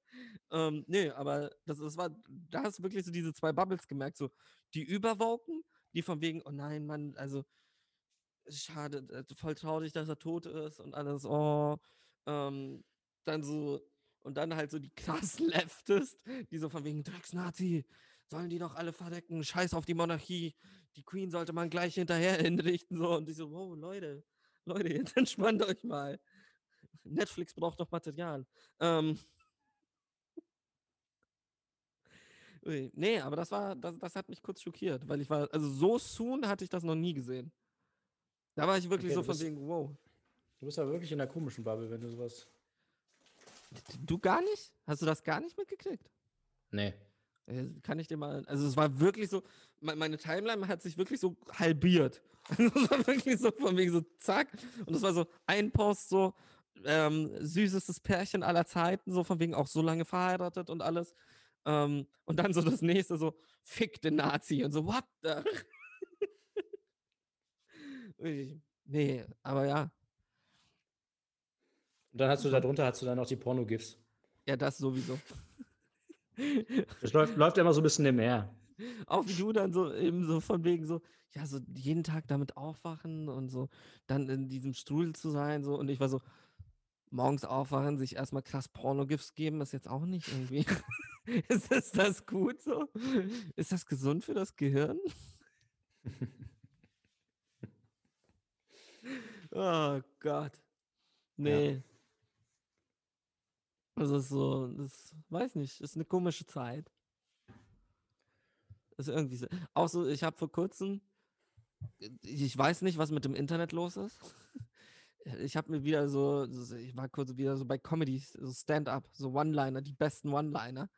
Ähm, nee, aber das, das war, da hast du wirklich so diese zwei Bubbles gemerkt, so die Überwoken, die von wegen, oh nein, Mann, also schade, äh, voll traurig, dass er tot ist und alles, oh, ähm, dann so, und dann halt so die krassen Leftist, die so von wegen Drecksnazi, sollen die doch alle verrecken, scheiß auf die Monarchie, die Queen sollte man gleich hinterher hinrichten, so, und ich so, wow, Leute, Leute, jetzt entspannt euch mal. Netflix braucht doch Material. Ähm, nee, aber das war, das, das hat mich kurz schockiert, weil ich war, also so soon hatte ich das noch nie gesehen. Da war ich wirklich Okay, so von bist- wegen, wow. Du bist aber wirklich in der komischen Bubble, wenn du sowas. Du gar nicht? Hast du das gar nicht mitgekriegt? Nee. Äh, Kann ich dir mal, also es war wirklich so, me- meine Timeline hat sich wirklich so halbiert. Also es war wirklich so von wegen so zack und es war so ein Post so, ähm, süßestes Pärchen aller Zeiten, so von wegen auch so lange verheiratet und alles. Ähm, und dann so das nächste so, fick den Nazi und so, what the? Nee, aber ja, Und dann hast du darunter hast du dann noch die Porno-GIFs. ja, das sowieso. Das läuft, läuft immer so ein bisschen im Meer. Auch wie du dann so eben so von wegen so, ja, so jeden Tag damit aufwachen und so, dann in diesem Strudel zu sein, so, und ich war so, morgens aufwachen, sich erstmal krass Porno-Gifts geben, ist jetzt auch nicht irgendwie. ist, ist das gut so? Ist das gesund für das Gehirn? oh Gott. Nee. Also es ist so, das weiß nicht, ist eine komische Zeit. Ist irgendwie so. Auch so, ich habe vor kurzem, ich weiß nicht, was mit dem Internet los ist. Ich habe mir wieder so, so- ich war kurz wieder so bei Comedy, so Stand-up, so One-Liner, die besten One-Liner.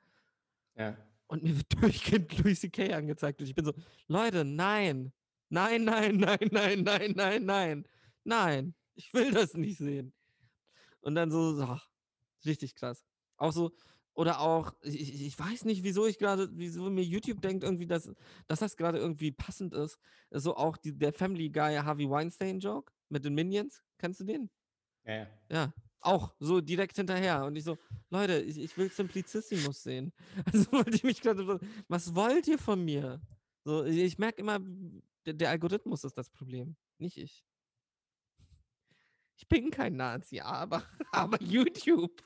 Ja. Und mir wird durchgehend Louis C.K. angezeigt. Und ich bin so, Leute, nein. Nein, nein, nein, nein, nein, nein, nein. Nein, ich will das nicht sehen. Und dann so, ach, richtig krass. Auch so, oder auch, ich, ich- weiß nicht, wieso ich gerade, wieso mir YouTube denkt irgendwie, dass, dass das gerade irgendwie passend ist. So auch die, der Family Guy Harvey Weinstein Joke mit den Minions. Kennst du den? Ja, ja. Ja, auch so direkt hinterher. Und ich so, Leute, ich, ich will Simplicissimus sehen. Also wollte ich mich gerade was wollt ihr von mir? So, ich merke immer, der, der Algorithmus ist das Problem, nicht ich. Ich bin kein Nazi, aber, aber YouTube.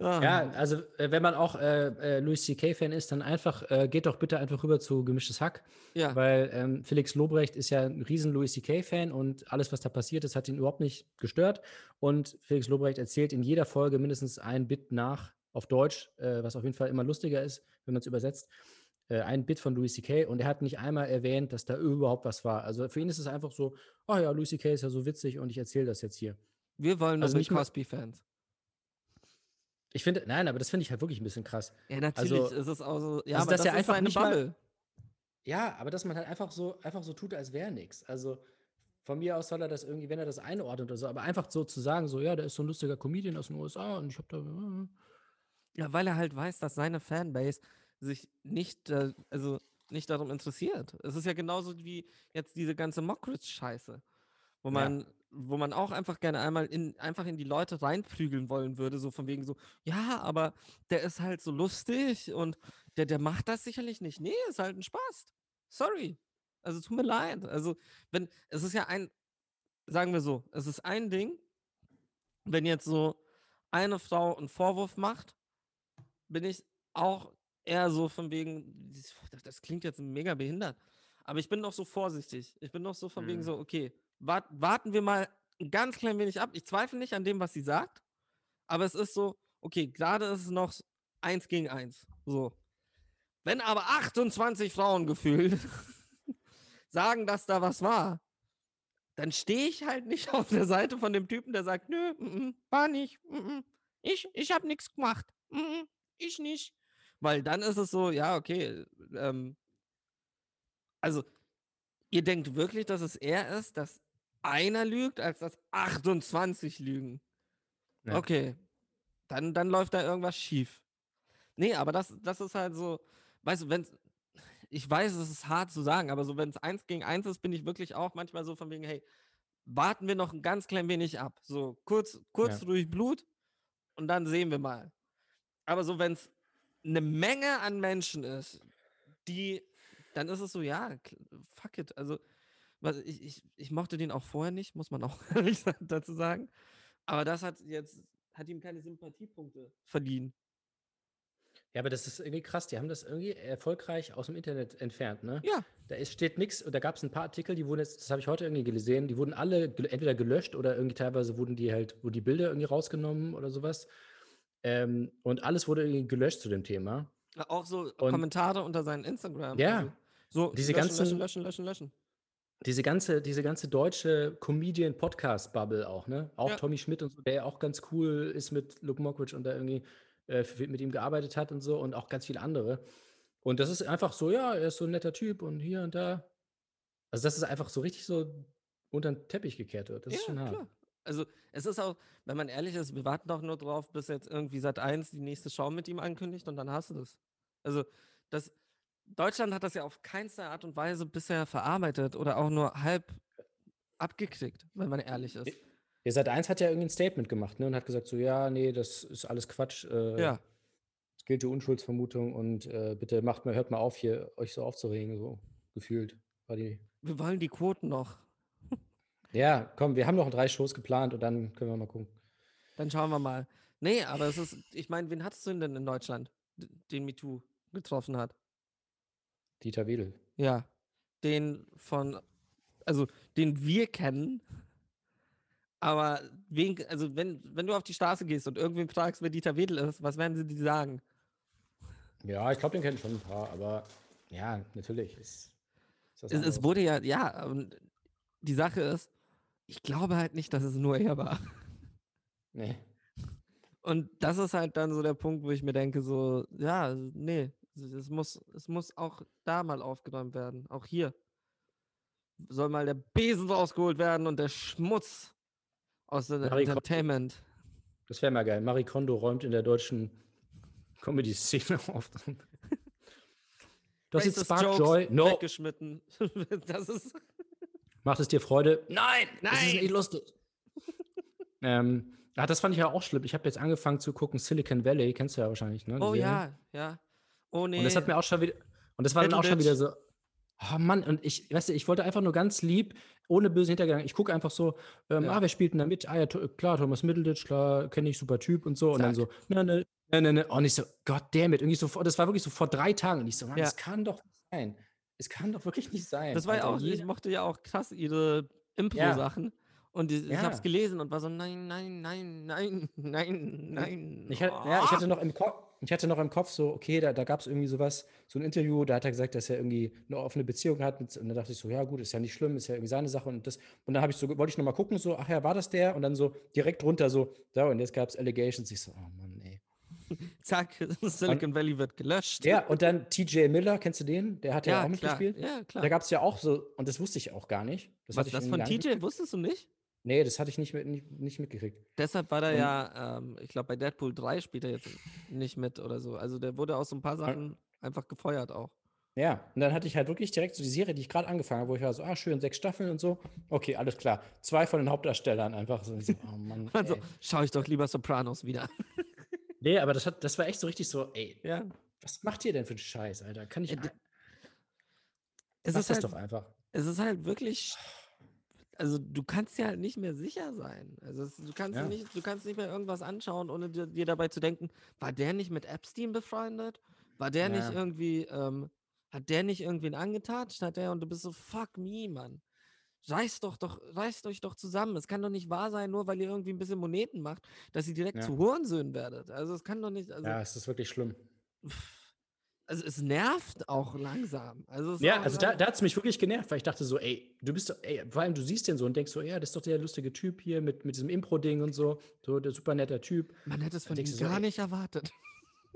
Ja, Ah, also äh, wenn man auch äh, äh, Louis C.K.-Fan ist, dann einfach, äh, geht doch bitte einfach rüber zu Gemischtes Hack, ja. weil ähm, Felix Lobrecht ist ja ein riesen Louis C.K.-Fan und alles, was da passiert ist, hat ihn überhaupt nicht gestört. Und Felix Lobrecht erzählt in jeder Folge mindestens ein Bit nach auf Deutsch, äh, was auf jeden Fall immer lustiger ist, wenn man es übersetzt. Äh, ein Bit von Louis C.K. und er hat nicht einmal erwähnt, dass da überhaupt was war. Also für ihn ist es einfach so, oh ja, Louis C.K. ist ja so witzig und ich erzähle das jetzt hier. Wir wollen also nicht Cosby-Fans. Ich finde, nein, aber das finde ich halt wirklich ein bisschen krass. Ja, natürlich Also- ist es auch so. Ja, also, aber das ist einfach mal- Bubble. Ja, aber dass man halt einfach so, einfach so tut, als wäre nichts. Also von mir aus soll er das irgendwie, wenn er das einordnet oder so, aber einfach so zu sagen, so, ja, der ist so ein lustiger Comedian aus den USA und ich habe da. äh, Ja, weil er halt weiß, dass seine Fanbase sich nicht, also nicht darum interessiert. Es ist ja genauso wie jetzt diese ganze Mockridge-Scheiße, wo Ja. man, wo man auch einfach gerne einmal in, einfach in die Leute reinprügeln wollen würde, so von wegen so, ja, aber der ist halt so lustig und der, der macht das sicherlich nicht. Nee, ist halt ein Spaß. Sorry. Also tut mir leid. Also, wenn, es ist ja ein, sagen wir so, es ist ein Ding, wenn jetzt so eine Frau einen Vorwurf macht, bin ich auch eher so von wegen, das, klingt jetzt mega behindert, aber ich bin noch so vorsichtig. Ich bin noch so von wegen Mhm. so, okay, wart, warten wir mal ein ganz klein wenig ab. Ich zweifle nicht an dem, was sie sagt, aber es ist so, okay, gerade ist es noch eins gegen eins. So. Wenn aber 28 Frauen gefühlt sagen, dass da was war, dann stehe ich halt nicht auf der Seite von dem Typen, der sagt, nö, mm, mm, war nicht, mm, ich, ich habe nichts gemacht, ich nicht. Weil dann ist es so, ja, okay, ähm, also ihr denkt wirklich, dass es eher ist, dass einer lügt, als dass 28 lügen. Ja. Okay, dann, dann läuft da irgendwas schief. Nee, aber das, das ist halt so, weißt du, wenn ich weiß, es ist hart zu sagen, aber so, wenn es eins gegen eins ist, bin ich wirklich auch manchmal so von wegen, hey, warten wir noch ein ganz klein wenig ab. So kurz, kurz Ja. durch Blut und dann sehen wir mal. Aber so, wenn es eine Menge an Menschen ist, die, dann ist es so, ja, fuck it. Also, was, ich, ich, ich mochte den auch vorher nicht, muss man auch ehrlich dazu sagen. Aber das hat jetzt, hat ihm keine Sympathiepunkte verliehen. Ja, aber das ist irgendwie krass. Die haben das irgendwie erfolgreich aus dem Internet entfernt, ne? Ja. Da ist, steht nichts. Und da gab es ein paar Artikel, die wurden jetzt, das habe ich heute irgendwie gesehen, die wurden alle gel- entweder gelöscht oder irgendwie teilweise wurden die halt, wurden die Bilder irgendwie rausgenommen oder sowas. Ähm, und alles wurde irgendwie gelöscht zu dem Thema. Auch so Und- Kommentare unter seinen Instagram. Ja. Also, so Diese löschen, ganzen- löschen, löschen, löschen, löschen. Diese ganze, diese ganze deutsche Comedian-Podcast-Bubble auch, ne? Auch Ja. Tommy Schmidt und so, der auch ganz cool ist mit Luke Mockridge und da irgendwie äh, mit ihm gearbeitet hat und so und auch ganz viele andere. Und das ist einfach so, ja, er ist so ein netter Typ und hier und da. Also, das ist einfach so richtig so unter den Teppich gekehrt wird. Das ist schon hart. klar. Also es ist auch, wenn man ehrlich ist, wir warten doch nur drauf, bis jetzt irgendwie seit 1 die nächste Show mit ihm ankündigt und dann hast du das. Also das, Deutschland hat das ja auf keinster Art und Weise bisher verarbeitet oder auch nur halb abgekriegt, wenn man ehrlich ist. Der Sat 1 hat ja irgendwie ein Statement gemacht, ne? Und hat gesagt, so, ja, nee, das ist alles Quatsch. Äh, Ja, Es gilt die Unschuldsvermutung und äh, bitte macht mal, hört mal auf, hier euch so aufzuregen, so gefühlt. War die. wir wollen die Quoten noch. Ja, komm, wir haben noch drei Shows geplant und dann können wir mal gucken. Dann schauen wir mal. Nee, aber es ist, ich meine, wen hattest du denn in Deutschland, den MeToo getroffen hat? Dieter Wedel. Ja, den von, also den wir kennen. Aber wen, also wenn, wenn du auf die Straße gehst und irgendwen fragst, wer Dieter Wedel ist, was werden sie dir sagen? Ja, ich glaube, den kennen schon ein paar, aber ja, natürlich. Ist, ist Es, es wurde ja, ja, die Sache ist, ich glaube halt nicht, dass es nur er war. Nee. Und das ist halt dann so der Punkt, wo ich mir denke, so, ja, nee, es, muss, es muss auch da mal aufgeräumt werden. Auch hier soll mal der Besen rausgeholt werden und der Schmutz aus dem Marie Kondo. Entertainment. Das wäre mal geil. Marie Kondo räumt in der deutschen Comedy-Szene auf. Jetzt Racist Spark Jokes Joy. No. Weggeschmitten. das ist. Macht es dir Freude? Nein, das ist Nein. nicht lustig. ähm, ja, das fand ich ja auch schlimm. Ich habe jetzt angefangen zu gucken Silicon Valley, kennst du ja wahrscheinlich, ne? die Oh Serie. ja, ja. Oh nee. Und das hat mir auch schon wieder. Und das war dann auch schon wieder so. Oh Mann, und ich, weißt du, ich wollte einfach nur ganz lieb, ohne böse Hintergedanken. Ich gucke einfach so, ähm, Ja. ah, wer spielt denn da mit? Ah ja, klar, Thomas Middleditch, klar, kenne ich, super Typ und so. Und dann so, ne, ne, ne, ne, ne. Und ich so, Gott damn it. Irgendwie so, das war wirklich so vor drei Tagen. Und ich so, Mann, Ja. das kann doch nicht sein. Es kann doch wirklich nicht sein. Das war ja Alter. auch, ich mochte ja auch krass ihre Impro-Sachen. Und die, ich habe es Ja. gelesen und war so, nein, nein, nein, nein, nein, nein. Ich hatte, ja, ich hatte noch im Kopf, ich hatte noch im Kopf so, okay, da, da gab es irgendwie sowas, so ein Interview, da hat er gesagt, dass er irgendwie eine offene Beziehung hat. Und dann dachte ich so, ja gut, ist ja nicht schlimm, ist ja irgendwie seine Sache. Und das, und dann habe ich so, wollte ich noch mal gucken, so, ach ja, war das der? Und dann so direkt runter so, da, und jetzt gab es Allegations. Ich so, oh Mann. Zack, Silicon Valley wird gelöscht. Ja, und dann TJ Miller, kennst du den? Der hat ja, ja auch mitgespielt. Ja, klar. Da gab es ja auch so, und das wusste ich auch gar nicht. Das Was, das von TJ wusstest du nicht? Nee, das hatte ich nicht, mit, nicht, nicht mitgekriegt. Deshalb war der Und- ja, ähm, ich glaube, bei Deadpool 3 spielt er jetzt nicht mit oder so. Also der wurde aus so ein paar Sachen einfach gefeuert auch. Ja, und dann hatte ich halt wirklich direkt so die Serie, die ich gerade angefangen habe, wo ich war so, ah, schön, sechs Staffeln und so. Okay, alles klar. Zwei von den Hauptdarstellern einfach so. oh Mann. Also schaue ich doch lieber Sopranos wieder. Nee, aber das, hat, das war echt so richtig so, ey, Ja. was macht ihr denn für einen Scheiß, Alter? Kann ich. Äh, es ist das halt, doch einfach. es ist halt wirklich. Also du kannst ja halt nicht mehr sicher sein. Also es, du kannst Ja. nicht, du kannst nicht mehr irgendwas anschauen, ohne dir, dir dabei zu denken, war der nicht mit Epstein befreundet? War der nicht Ja. irgendwie, ähm, hat der nicht irgendwen angetatscht? Hat der und du bist so, fuck me, Mann. Reißt doch doch, reißt euch doch zusammen. Es kann doch nicht wahr sein, nur weil ihr irgendwie ein bisschen Moneten macht, dass ihr direkt Ja. zu Hurensöhnen werdet. Also es kann doch nicht, also, ja, es ist wirklich schlimm. also es nervt auch langsam. Also Ja, also da, da hat es mich wirklich genervt, weil ich dachte so, ey, du bist doch, ey, vor allem du siehst den so und denkst so, ja, das ist doch der lustige Typ hier mit, mit diesem Impro-Ding und so, so der super netter Typ. man hätte es von ihm so, gar ey, nicht erwartet.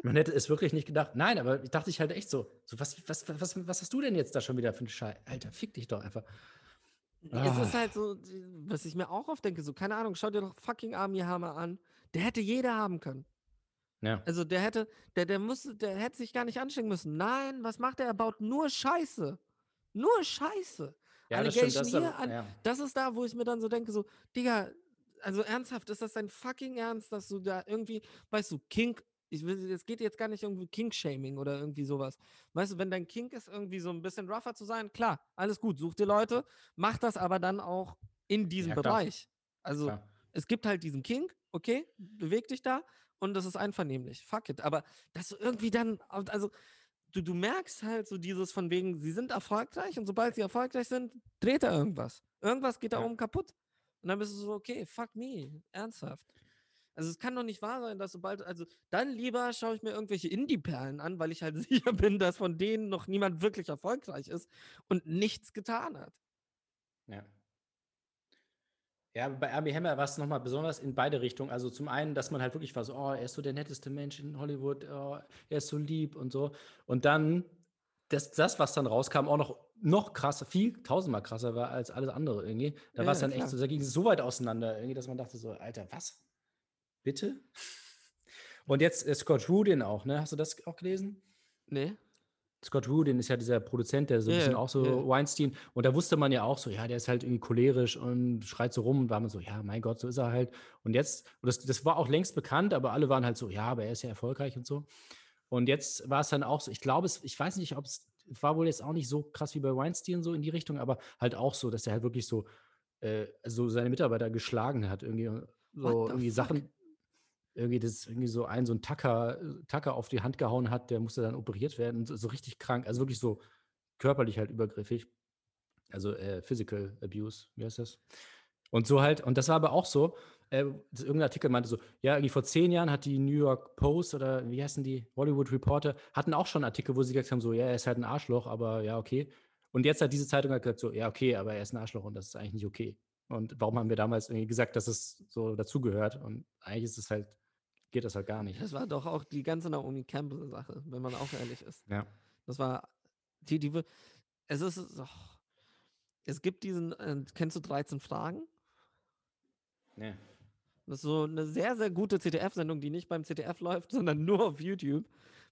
Man hätte es wirklich nicht gedacht. Nein, aber ich dachte ich halt echt so, so was, was, was, was, was hast du denn jetzt da schon wieder für einen Scheiß? Alter, fick dich doch einfach. Es Ah. ist halt so, was ich mir auch oft denke, so, keine Ahnung, schau dir doch fucking Army Hammer an. Der hätte jeder haben können. Ja. Also der hätte, der, der musste, der hätte sich gar nicht anstrengen müssen. Nein, was macht er? Er baut nur Scheiße. Nur Scheiße. Ja, das stimmt. Allegation Das ist hier, an- ja. Das ist da, wo ich mir dann so denke, so, Digga, also ernsthaft, ist das dein fucking Ernst, dass du da irgendwie, weißt du, Kink, ich will, es geht jetzt gar nicht irgendwie Kink-Shaming oder irgendwie sowas. Weißt du, wenn dein Kink ist, irgendwie so ein bisschen rougher zu sein, klar, alles gut, such dir Leute, mach das aber dann auch in diesem Ja. Bereich. Also, Klar. es gibt halt diesen Kink, okay, beweg dich da und das ist einvernehmlich. Fuck it. Aber dass du irgendwie dann, also du, du merkst halt so dieses von wegen, sie sind erfolgreich und sobald sie erfolgreich sind, dreht er irgendwas. Irgendwas geht da Ja. oben kaputt. Und dann bist du so, okay, fuck me, ernsthaft. Also es kann doch nicht wahr sein, dass sobald, also dann lieber schaue ich mir irgendwelche Indie-Perlen an, weil ich halt sicher bin, dass von denen noch niemand wirklich erfolgreich ist und nichts getan hat. Ja. Ja, bei Armie Hammer war es nochmal besonders in beide Richtungen. Also zum einen, dass man halt wirklich war so, oh, er ist so der netteste Mensch in Hollywood, oh, er ist so lieb und so. Und dann, das, das was dann rauskam, auch noch, noch krasser, viel tausendmal krasser war als alles andere irgendwie. Da Ja, war es dann echt klar. so, da ging es so weit auseinander irgendwie, dass man dachte so, Alter, was? Bitte? Und jetzt äh, Scott Rudin auch, ne? Hast du das auch gelesen? Nee? Scott Rudin ist ja dieser Produzent, der so ein Ja, bisschen auch so ja. Weinstein. Und da wusste man ja auch so, ja, der ist halt irgendwie cholerisch und schreit so rum. Und war man so, ja, mein Gott, so ist er halt. Und jetzt, und das, das war auch längst bekannt, aber alle waren halt so, ja, aber er ist ja erfolgreich und so. Und jetzt war es dann auch so, ich glaube, es, ich weiß nicht, ob es war wohl jetzt auch nicht so krass wie bei Weinstein so in die Richtung, aber halt auch so, dass er halt wirklich so, äh, so seine Mitarbeiter geschlagen hat, irgendwie so irgendwie fuck? Sachen, irgendwie das irgendwie so ein so ein Tacker, Tacker auf die Hand gehauen hat, der musste dann operiert werden, so, so richtig krank, also wirklich so körperlich halt übergriffig, also äh, Physical Abuse, wie heißt das? Und so halt, und das war aber auch so, äh, irgendein Artikel meinte so, ja, irgendwie vor zehn Jahren hat die New York Post oder wie heißen die, Hollywood Reporter, hatten auch schon Artikel, wo sie gesagt haben, so, ja, er ist halt ein Arschloch, aber ja, okay. Und jetzt hat diese Zeitung halt gesagt, so, ja, okay, aber er ist ein Arschloch und das ist eigentlich nicht okay. Und warum haben wir damals irgendwie gesagt, dass es so dazugehört? Und eigentlich ist es halt, geht das halt gar nicht. Das war doch auch die ganze Naomi Campbell-Sache, wenn man auch ehrlich ist. Ja. Das war die, die, es ist, oh, es gibt diesen, äh, kennst du 13 Fragen? Nee. Das ist so eine sehr, sehr gute ZDF-Sendung, die nicht beim ZDF läuft, sondern nur auf YouTube,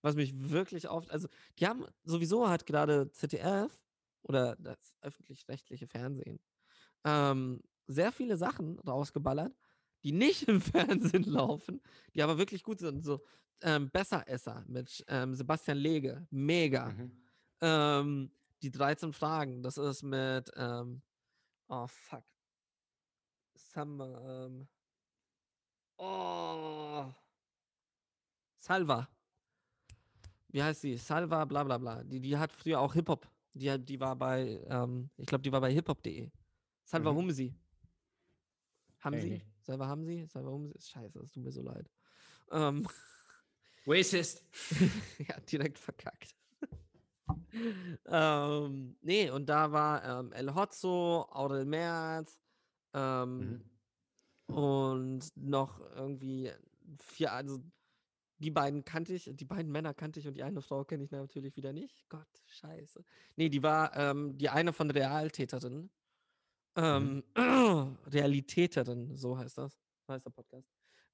was mich wirklich oft, also die haben, sowieso hat gerade ZDF oder das öffentlich-rechtliche Fernsehen ähm, sehr viele Sachen rausgeballert, die nicht im Fernsehen laufen, die aber wirklich gut sind. So ähm, Besseresser mit ähm, Sebastian Lege, mega. Mhm. Ähm, die 13 Fragen, das ist mit, ähm, oh fuck. Summer, ähm, oh. Salva. Wie heißt sie? Salva, bla bla bla. Die, die hat früher auch Hip-Hop. Die, die war bei, ähm, ich glaube, die war bei hiphop.de. Salva Mhm. Humsi. Haben ich sie? Salva haben sie? Salva Humsi? Scheiße, es tut mir so leid. Ähm, Racist. ja, direkt verkackt. ähm, nee, und da war ähm, El Hotzo, Aurel Merz ähm, Mhm. und noch irgendwie vier, also die beiden kannte ich, die beiden Männer kannte ich und die eine Frau kenne ich natürlich wieder nicht. Gott, scheiße. Nee, die war ähm, die eine von Realtäterin. Ähm, Realitäterin, so heißt das. Heißt der Podcast.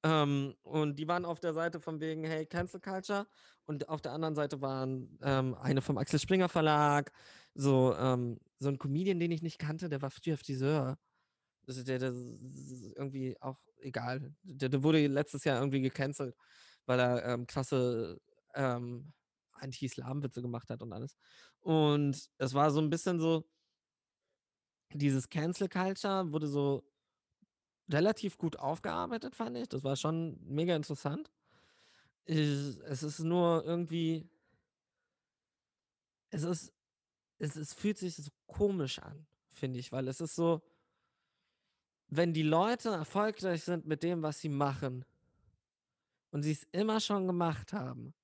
Ähm, und die waren auf der Seite von wegen, hey, Cancel Culture. Und auf der anderen Seite waren ähm, eine vom Axel Springer Verlag, so, ähm, so ein Comedian, den ich nicht kannte, der war früher Friseur. Also der, der ist irgendwie auch egal. Der, der wurde letztes Jahr irgendwie gecancelt, weil er ähm, krasse ähm, Anti-Islam-Witze gemacht hat und alles. Und es war so ein bisschen so, dieses Cancel Culture wurde so relativ gut aufgearbeitet, fand ich. Das war schon mega interessant. Ich, es ist nur irgendwie, es ist, es, es fühlt sich so komisch an, finde ich, weil es ist so, wenn die Leute erfolgreich sind mit dem, was sie machen und sie es immer schon gemacht haben,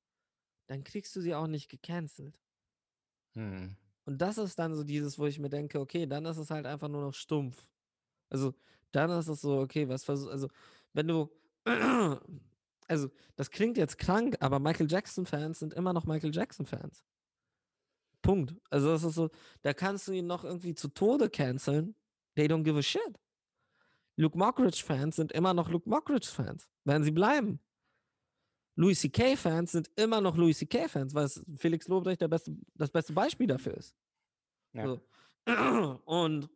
dann kriegst du sie auch nicht gecancelt. Hm. Und das ist dann so dieses, wo ich mir denke, okay, dann ist es halt einfach nur noch stumpf. Also, dann ist es so, okay, was versuch, also, wenn du, also, das klingt jetzt krank, aber Michael Jackson-Fans sind immer noch Michael Jackson-Fans. Punkt. Also, das ist so, da kannst du ihn noch irgendwie zu Tode canceln. They don't give a shit. Luke Mockridge-Fans sind immer noch Luke Mockridge-Fans. Werden sie bleiben. Louis C.K.-Fans sind immer noch Louis C.K.-Fans, weil Felix Lobrecht der beste, das beste Beispiel dafür ist. Ja. So. Und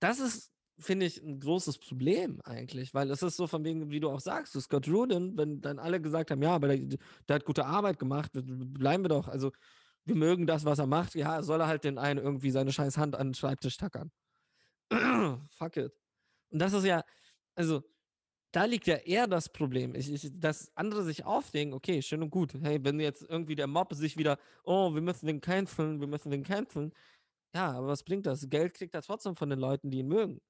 das ist, finde ich, ein großes Problem eigentlich, weil es ist so von wegen, wie du auch sagst, Scott Rudin, wenn dann alle gesagt haben, ja, aber der, der hat gute Arbeit gemacht, bleiben wir doch, also wir mögen das, was er macht, ja, soll er halt den einen irgendwie seine scheiß Hand an den Schreibtisch tackern. Fuck it. Und das ist ja, also da liegt ja eher das Problem. Ich, ich, dass andere sich aufregen, okay, schön und gut. Hey, wenn jetzt irgendwie der Mob sich wieder, oh, wir müssen den canceln, wir müssen den canceln. Ja, aber was bringt das? Geld kriegt er trotzdem von den Leuten, die ihn mögen.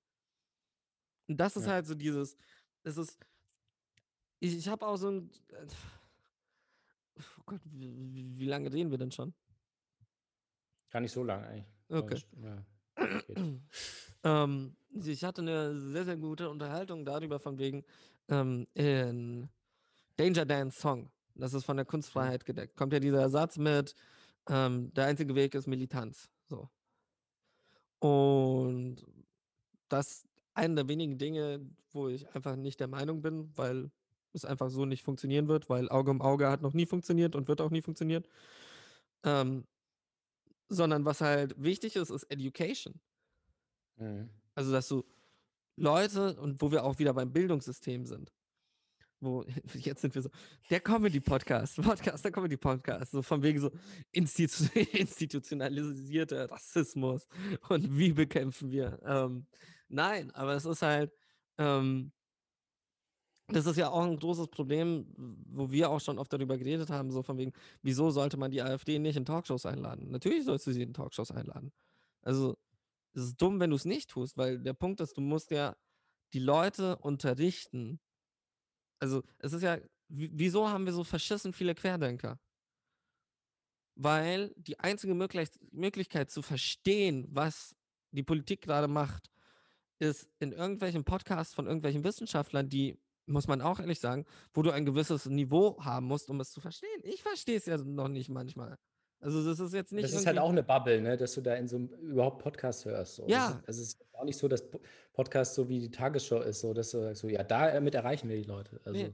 Und das ist Ja. halt so dieses, es ist, ich, ich habe auch so ein, oh Gott, wie, wie- lange reden wir denn schon? Gar nicht so lang eigentlich. Okay. Ja. Ähm, ich hatte eine sehr, sehr gute Unterhaltung darüber, von wegen ähm, in Danger Dance Song. Das ist von der Kunstfreiheit gedeckt. Kommt ja dieser Satz mit, ähm, der einzige Weg ist Militanz. So. Und das eine der wenigen Dinge, wo ich einfach nicht der Meinung bin, weil es einfach so nicht funktionieren wird, weil Auge um Auge hat noch nie funktioniert und wird auch nie funktionieren. Ähm, sondern was halt wichtig ist, ist Education. Mhm. Also, dass du Leute und wo wir auch wieder beim Bildungssystem sind. Wo, jetzt sind wir so, der Comedy-Podcast, Podcast, der Comedy-Podcast, so von wegen so institu institutionalisierter Rassismus und wie bekämpfen wir. Ähm, nein, aber es ist halt, ähm, das ist ja auch ein großes Problem, wo wir auch schon oft darüber geredet haben, so von wegen, wieso sollte man die AfD nicht in Talkshows einladen? Natürlich sollst du sie in Talkshows einladen. Also, es ist dumm, wenn du es nicht tust, weil der Punkt ist, du musst ja die Leute unterrichten. Also, es ist ja, wieso haben wir so verschissen viele Querdenker? Weil die einzige Möglich Möglichkeit zu verstehen, was die Politik gerade macht, ist in irgendwelchen Podcasts von irgendwelchen Wissenschaftlern, die, muss man auch ehrlich sagen, wo du ein gewisses Niveau haben musst, um es zu verstehen. Ich verstehe es ja noch nicht manchmal. Also, das ist jetzt nicht. Das ist halt auch eine Bubble, ne, dass du da in so einem überhaupt Podcast hörst. So. Ja. Das ist, also es ist auch nicht so, dass Po- Podcast so wie die Tagesschau ist, so dass du sagst, so, ja, damit erreichen wir die Leute. Also, Nee.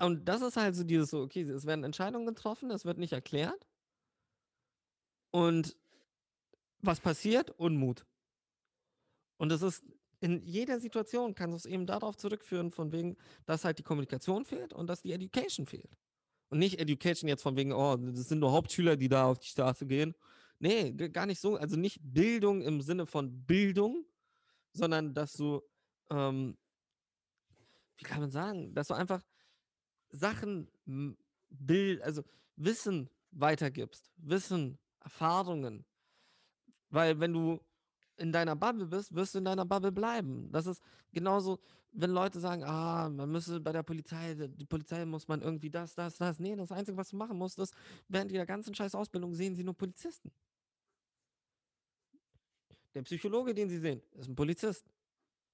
Und das ist halt so dieses so, okay, es werden Entscheidungen getroffen, es wird nicht erklärt. Und was passiert? Unmut. Und es ist in jeder Situation kannst du es eben darauf zurückführen, von wegen, dass halt die Kommunikation fehlt und dass die Education fehlt. Und nicht Education jetzt von wegen, oh, das sind nur Hauptschüler, die da auf die Straße gehen. Nee, gar nicht so. Also nicht Bildung im Sinne von Bildung, sondern dass du, ähm, wie kann man sagen, dass du einfach Sachen, also Wissen weitergibst, Wissen, Erfahrungen. Weil wenn du in deiner Bubble bist, wirst du in deiner Bubble bleiben. Das ist genauso, wenn Leute sagen, ah, man müsse bei der Polizei, die Polizei muss man irgendwie das, das, das. Nee, das Einzige, was du machen musst, ist, während dieser ganzen scheiß Ausbildung sehen sie nur Polizisten. Der Psychologe, den sie sehen, ist ein Polizist.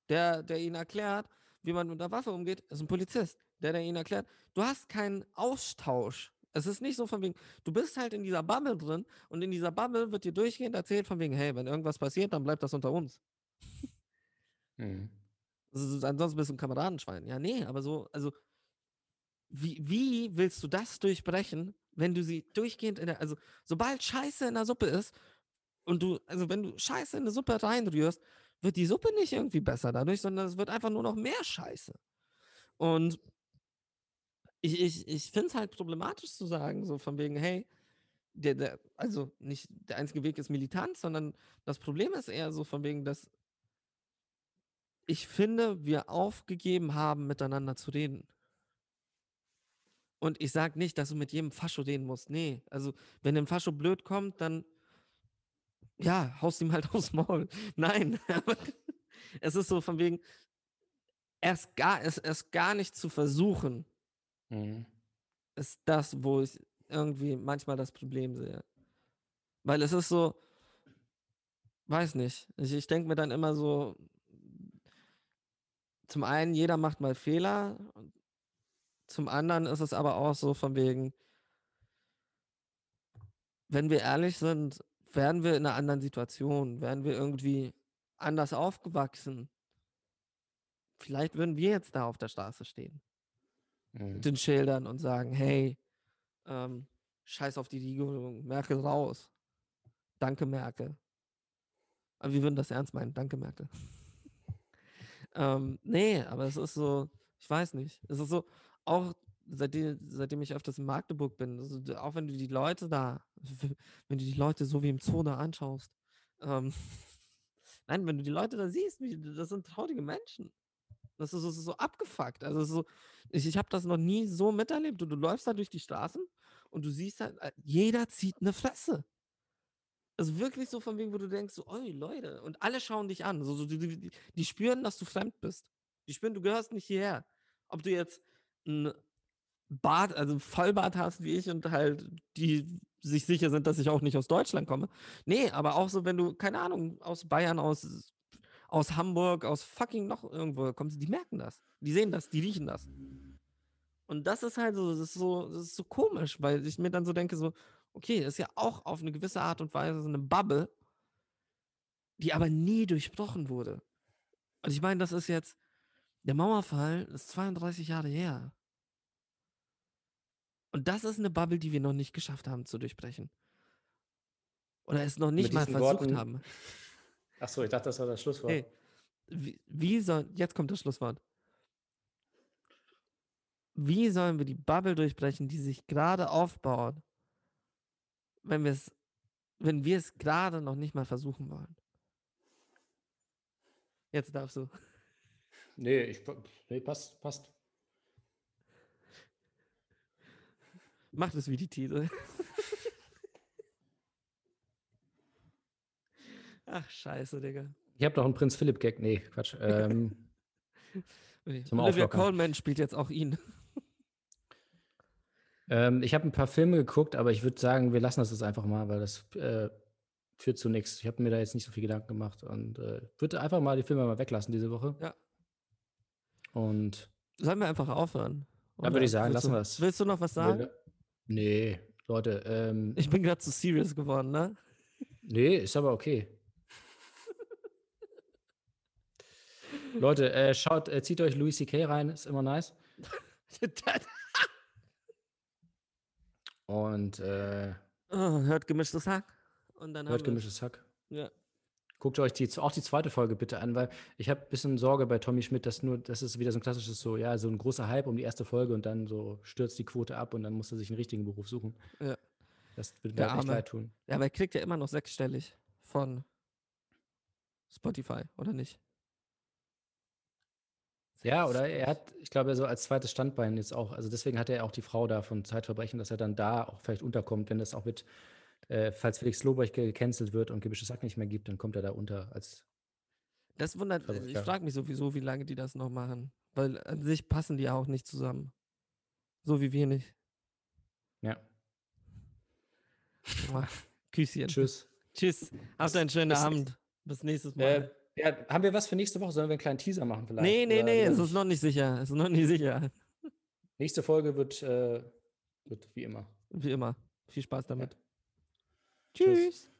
Der, der ihnen erklärt, wie man mit der Waffe umgeht, ist ein Polizist. Der, der ihnen erklärt, du hast keinen Austausch. Es ist nicht so von wegen, du bist halt in dieser Bubble drin und in dieser Bubble wird dir durchgehend erzählt von wegen, hey, wenn irgendwas passiert, dann bleibt das unter uns. mhm. Also, ansonsten bist du ein Kameradenschwein. Ja, nee, aber so, also wie, wie willst du das durchbrechen, wenn du sie durchgehend in der, also sobald Scheiße in der Suppe ist und du, also wenn du Scheiße in eine Suppe reinrührst, wird die Suppe nicht irgendwie besser dadurch, sondern es wird einfach nur noch mehr Scheiße. Und ich, ich, ich finde es halt problematisch zu sagen, so von wegen, hey, der, der, also nicht der einzige Weg ist Militanz, sondern das Problem ist eher so von wegen, dass ich finde, wir aufgegeben haben, miteinander zu reden. Und ich sage nicht, dass du mit jedem Fascho reden musst. Nee, also wenn ein Fascho blöd kommt, dann ja, haust ihm halt aufs Maul. Nein, aber es ist so von wegen, erst gar, es erst gar nicht zu versuchen, Mhm. ist das, wo ich irgendwie manchmal das Problem sehe. Weil es ist so, weiß nicht, ich, ich denke mir dann immer so, zum einen, jeder macht mal Fehler, zum anderen ist es aber auch so von wegen, wenn wir ehrlich sind, wären wir in einer anderen Situation, wären wir irgendwie anders aufgewachsen. Vielleicht würden wir jetzt da auf der Straße stehen Mhm. mit den Schildern und sagen, hey, ähm, scheiß auf die Regierung, Merkel raus. Danke, Merkel. Aber wir würden das ernst meinen. Danke, Merkel. ähm, nee, aber es ist so, ich weiß nicht. Es ist so, auch seitdem, seitdem ich öfters in Magdeburg bin, also, auch wenn du die Leute da, wenn du die Leute so wie im Zoo da anschaust, ähm, nein, wenn du die Leute da siehst, das sind traurige Menschen. Das ist so, so, abgefuckt. Also so, ich, ich habe das noch nie so miterlebt. Du, du läufst da durch die Straßen und du siehst halt, äh, jeder zieht eine Fresse. Also wirklich so von wegen, wo du denkst, so, oi, Leute, und alle schauen dich an. So, so, die, die, die spüren, dass du fremd bist. Die spüren, du gehörst nicht hierher. Ob du jetzt ein Bart, also ein Vollbart hast wie ich und halt die sich sicher sind, dass ich auch nicht aus Deutschland komme. Nee, aber auch so, wenn du, keine Ahnung, aus Bayern, aus, aus Hamburg, aus fucking noch irgendwo kommst, die merken das. Die sehen das, die riechen das. Und das ist halt so, das ist so, das ist so komisch, weil ich mir dann so denke, so, okay, das ist ja auch auf eine gewisse Art und Weise so eine Bubble, die aber nie durchbrochen wurde. Und ich meine, das ist jetzt, der Mauerfall ist 32 Jahre her. Und das ist eine Bubble, die wir noch nicht geschafft haben zu durchbrechen. Oder es noch nicht mal versucht Worten- haben. Achso, ich dachte, das war das Schlusswort. Hey, wie, wie soll, jetzt kommt das Schlusswort. Wie sollen wir die Bubble durchbrechen, die sich gerade aufbaut, wenn wir es, wenn wir es gerade noch nicht mal versuchen wollen? Jetzt darfst du. Nee, ich, nee, passt, passt. Mach das wie die Titel. Ach, scheiße, Digga. Ich habe noch einen Prinz Philipp-Gag. Nee, Quatsch. Ähm, Olivia. Coleman spielt jetzt auch ihn. ähm, ich habe ein paar Filme geguckt, aber ich würde sagen, wir lassen das jetzt einfach mal, weil das äh, führt zu nichts. Ich habe mir da jetzt nicht so viel Gedanken gemacht und äh, würde einfach mal die Filme mal weglassen diese Woche. Ja. Und Sollen wir einfach aufhören? Dann würde ich sagen, willst lassen du- wir's. Willst du noch was sagen? Nee, Leute, ähm, Ich bin gerade zu serious geworden, ne? nee, ist aber okay. Leute, äh, schaut, äh, zieht euch Louis C.K. rein, ist immer nice. Und äh, oh, hört gemischtes Hack. Und dann hört gemischtes Hack. Ja. Guckt euch die, auch die zweite Folge bitte an, weil ich habe ein bisschen Sorge bei Tommy Schmidt, dass nur, das ist wieder so ein klassisches so, ja, so ein großer Hype um die erste Folge und dann so stürzt die Quote ab und dann muss er sich einen richtigen Beruf suchen. Ja. Das würde mir halt echt Arme. leid tun. Ja, aber er kriegt ja immer noch sechsstellig von Spotify, oder nicht? Ja, oder er hat, ich glaube, so als zweites Standbein jetzt auch, also deswegen hat er auch die Frau da von Zeitverbrechen, dass er dann da auch vielleicht unterkommt, wenn das auch mit, äh, falls Felix Lobrecht gecancelt wird und Gebisches Sack nicht mehr gibt, dann kommt er da unter als, Das wundert, Verrückt, ich ja. frage mich sowieso, wie lange die das noch machen. Weil an sich passen die auch nicht zusammen. So wie wir nicht. ja. Küsschen. Tschüss. Tschüss. Habt einen schönen bis Abend. Bis nächstes Mal. Äh, ja, haben wir was für nächste Woche? Sollen wir einen kleinen Teaser machen vielleicht? nee, nee, Oder nee, es ist noch nicht sicher. Es ist noch nicht sicher. Nächste Folge wird, äh, wird wie immer. Wie immer. Viel Spaß damit. Tschüss. Tschüss.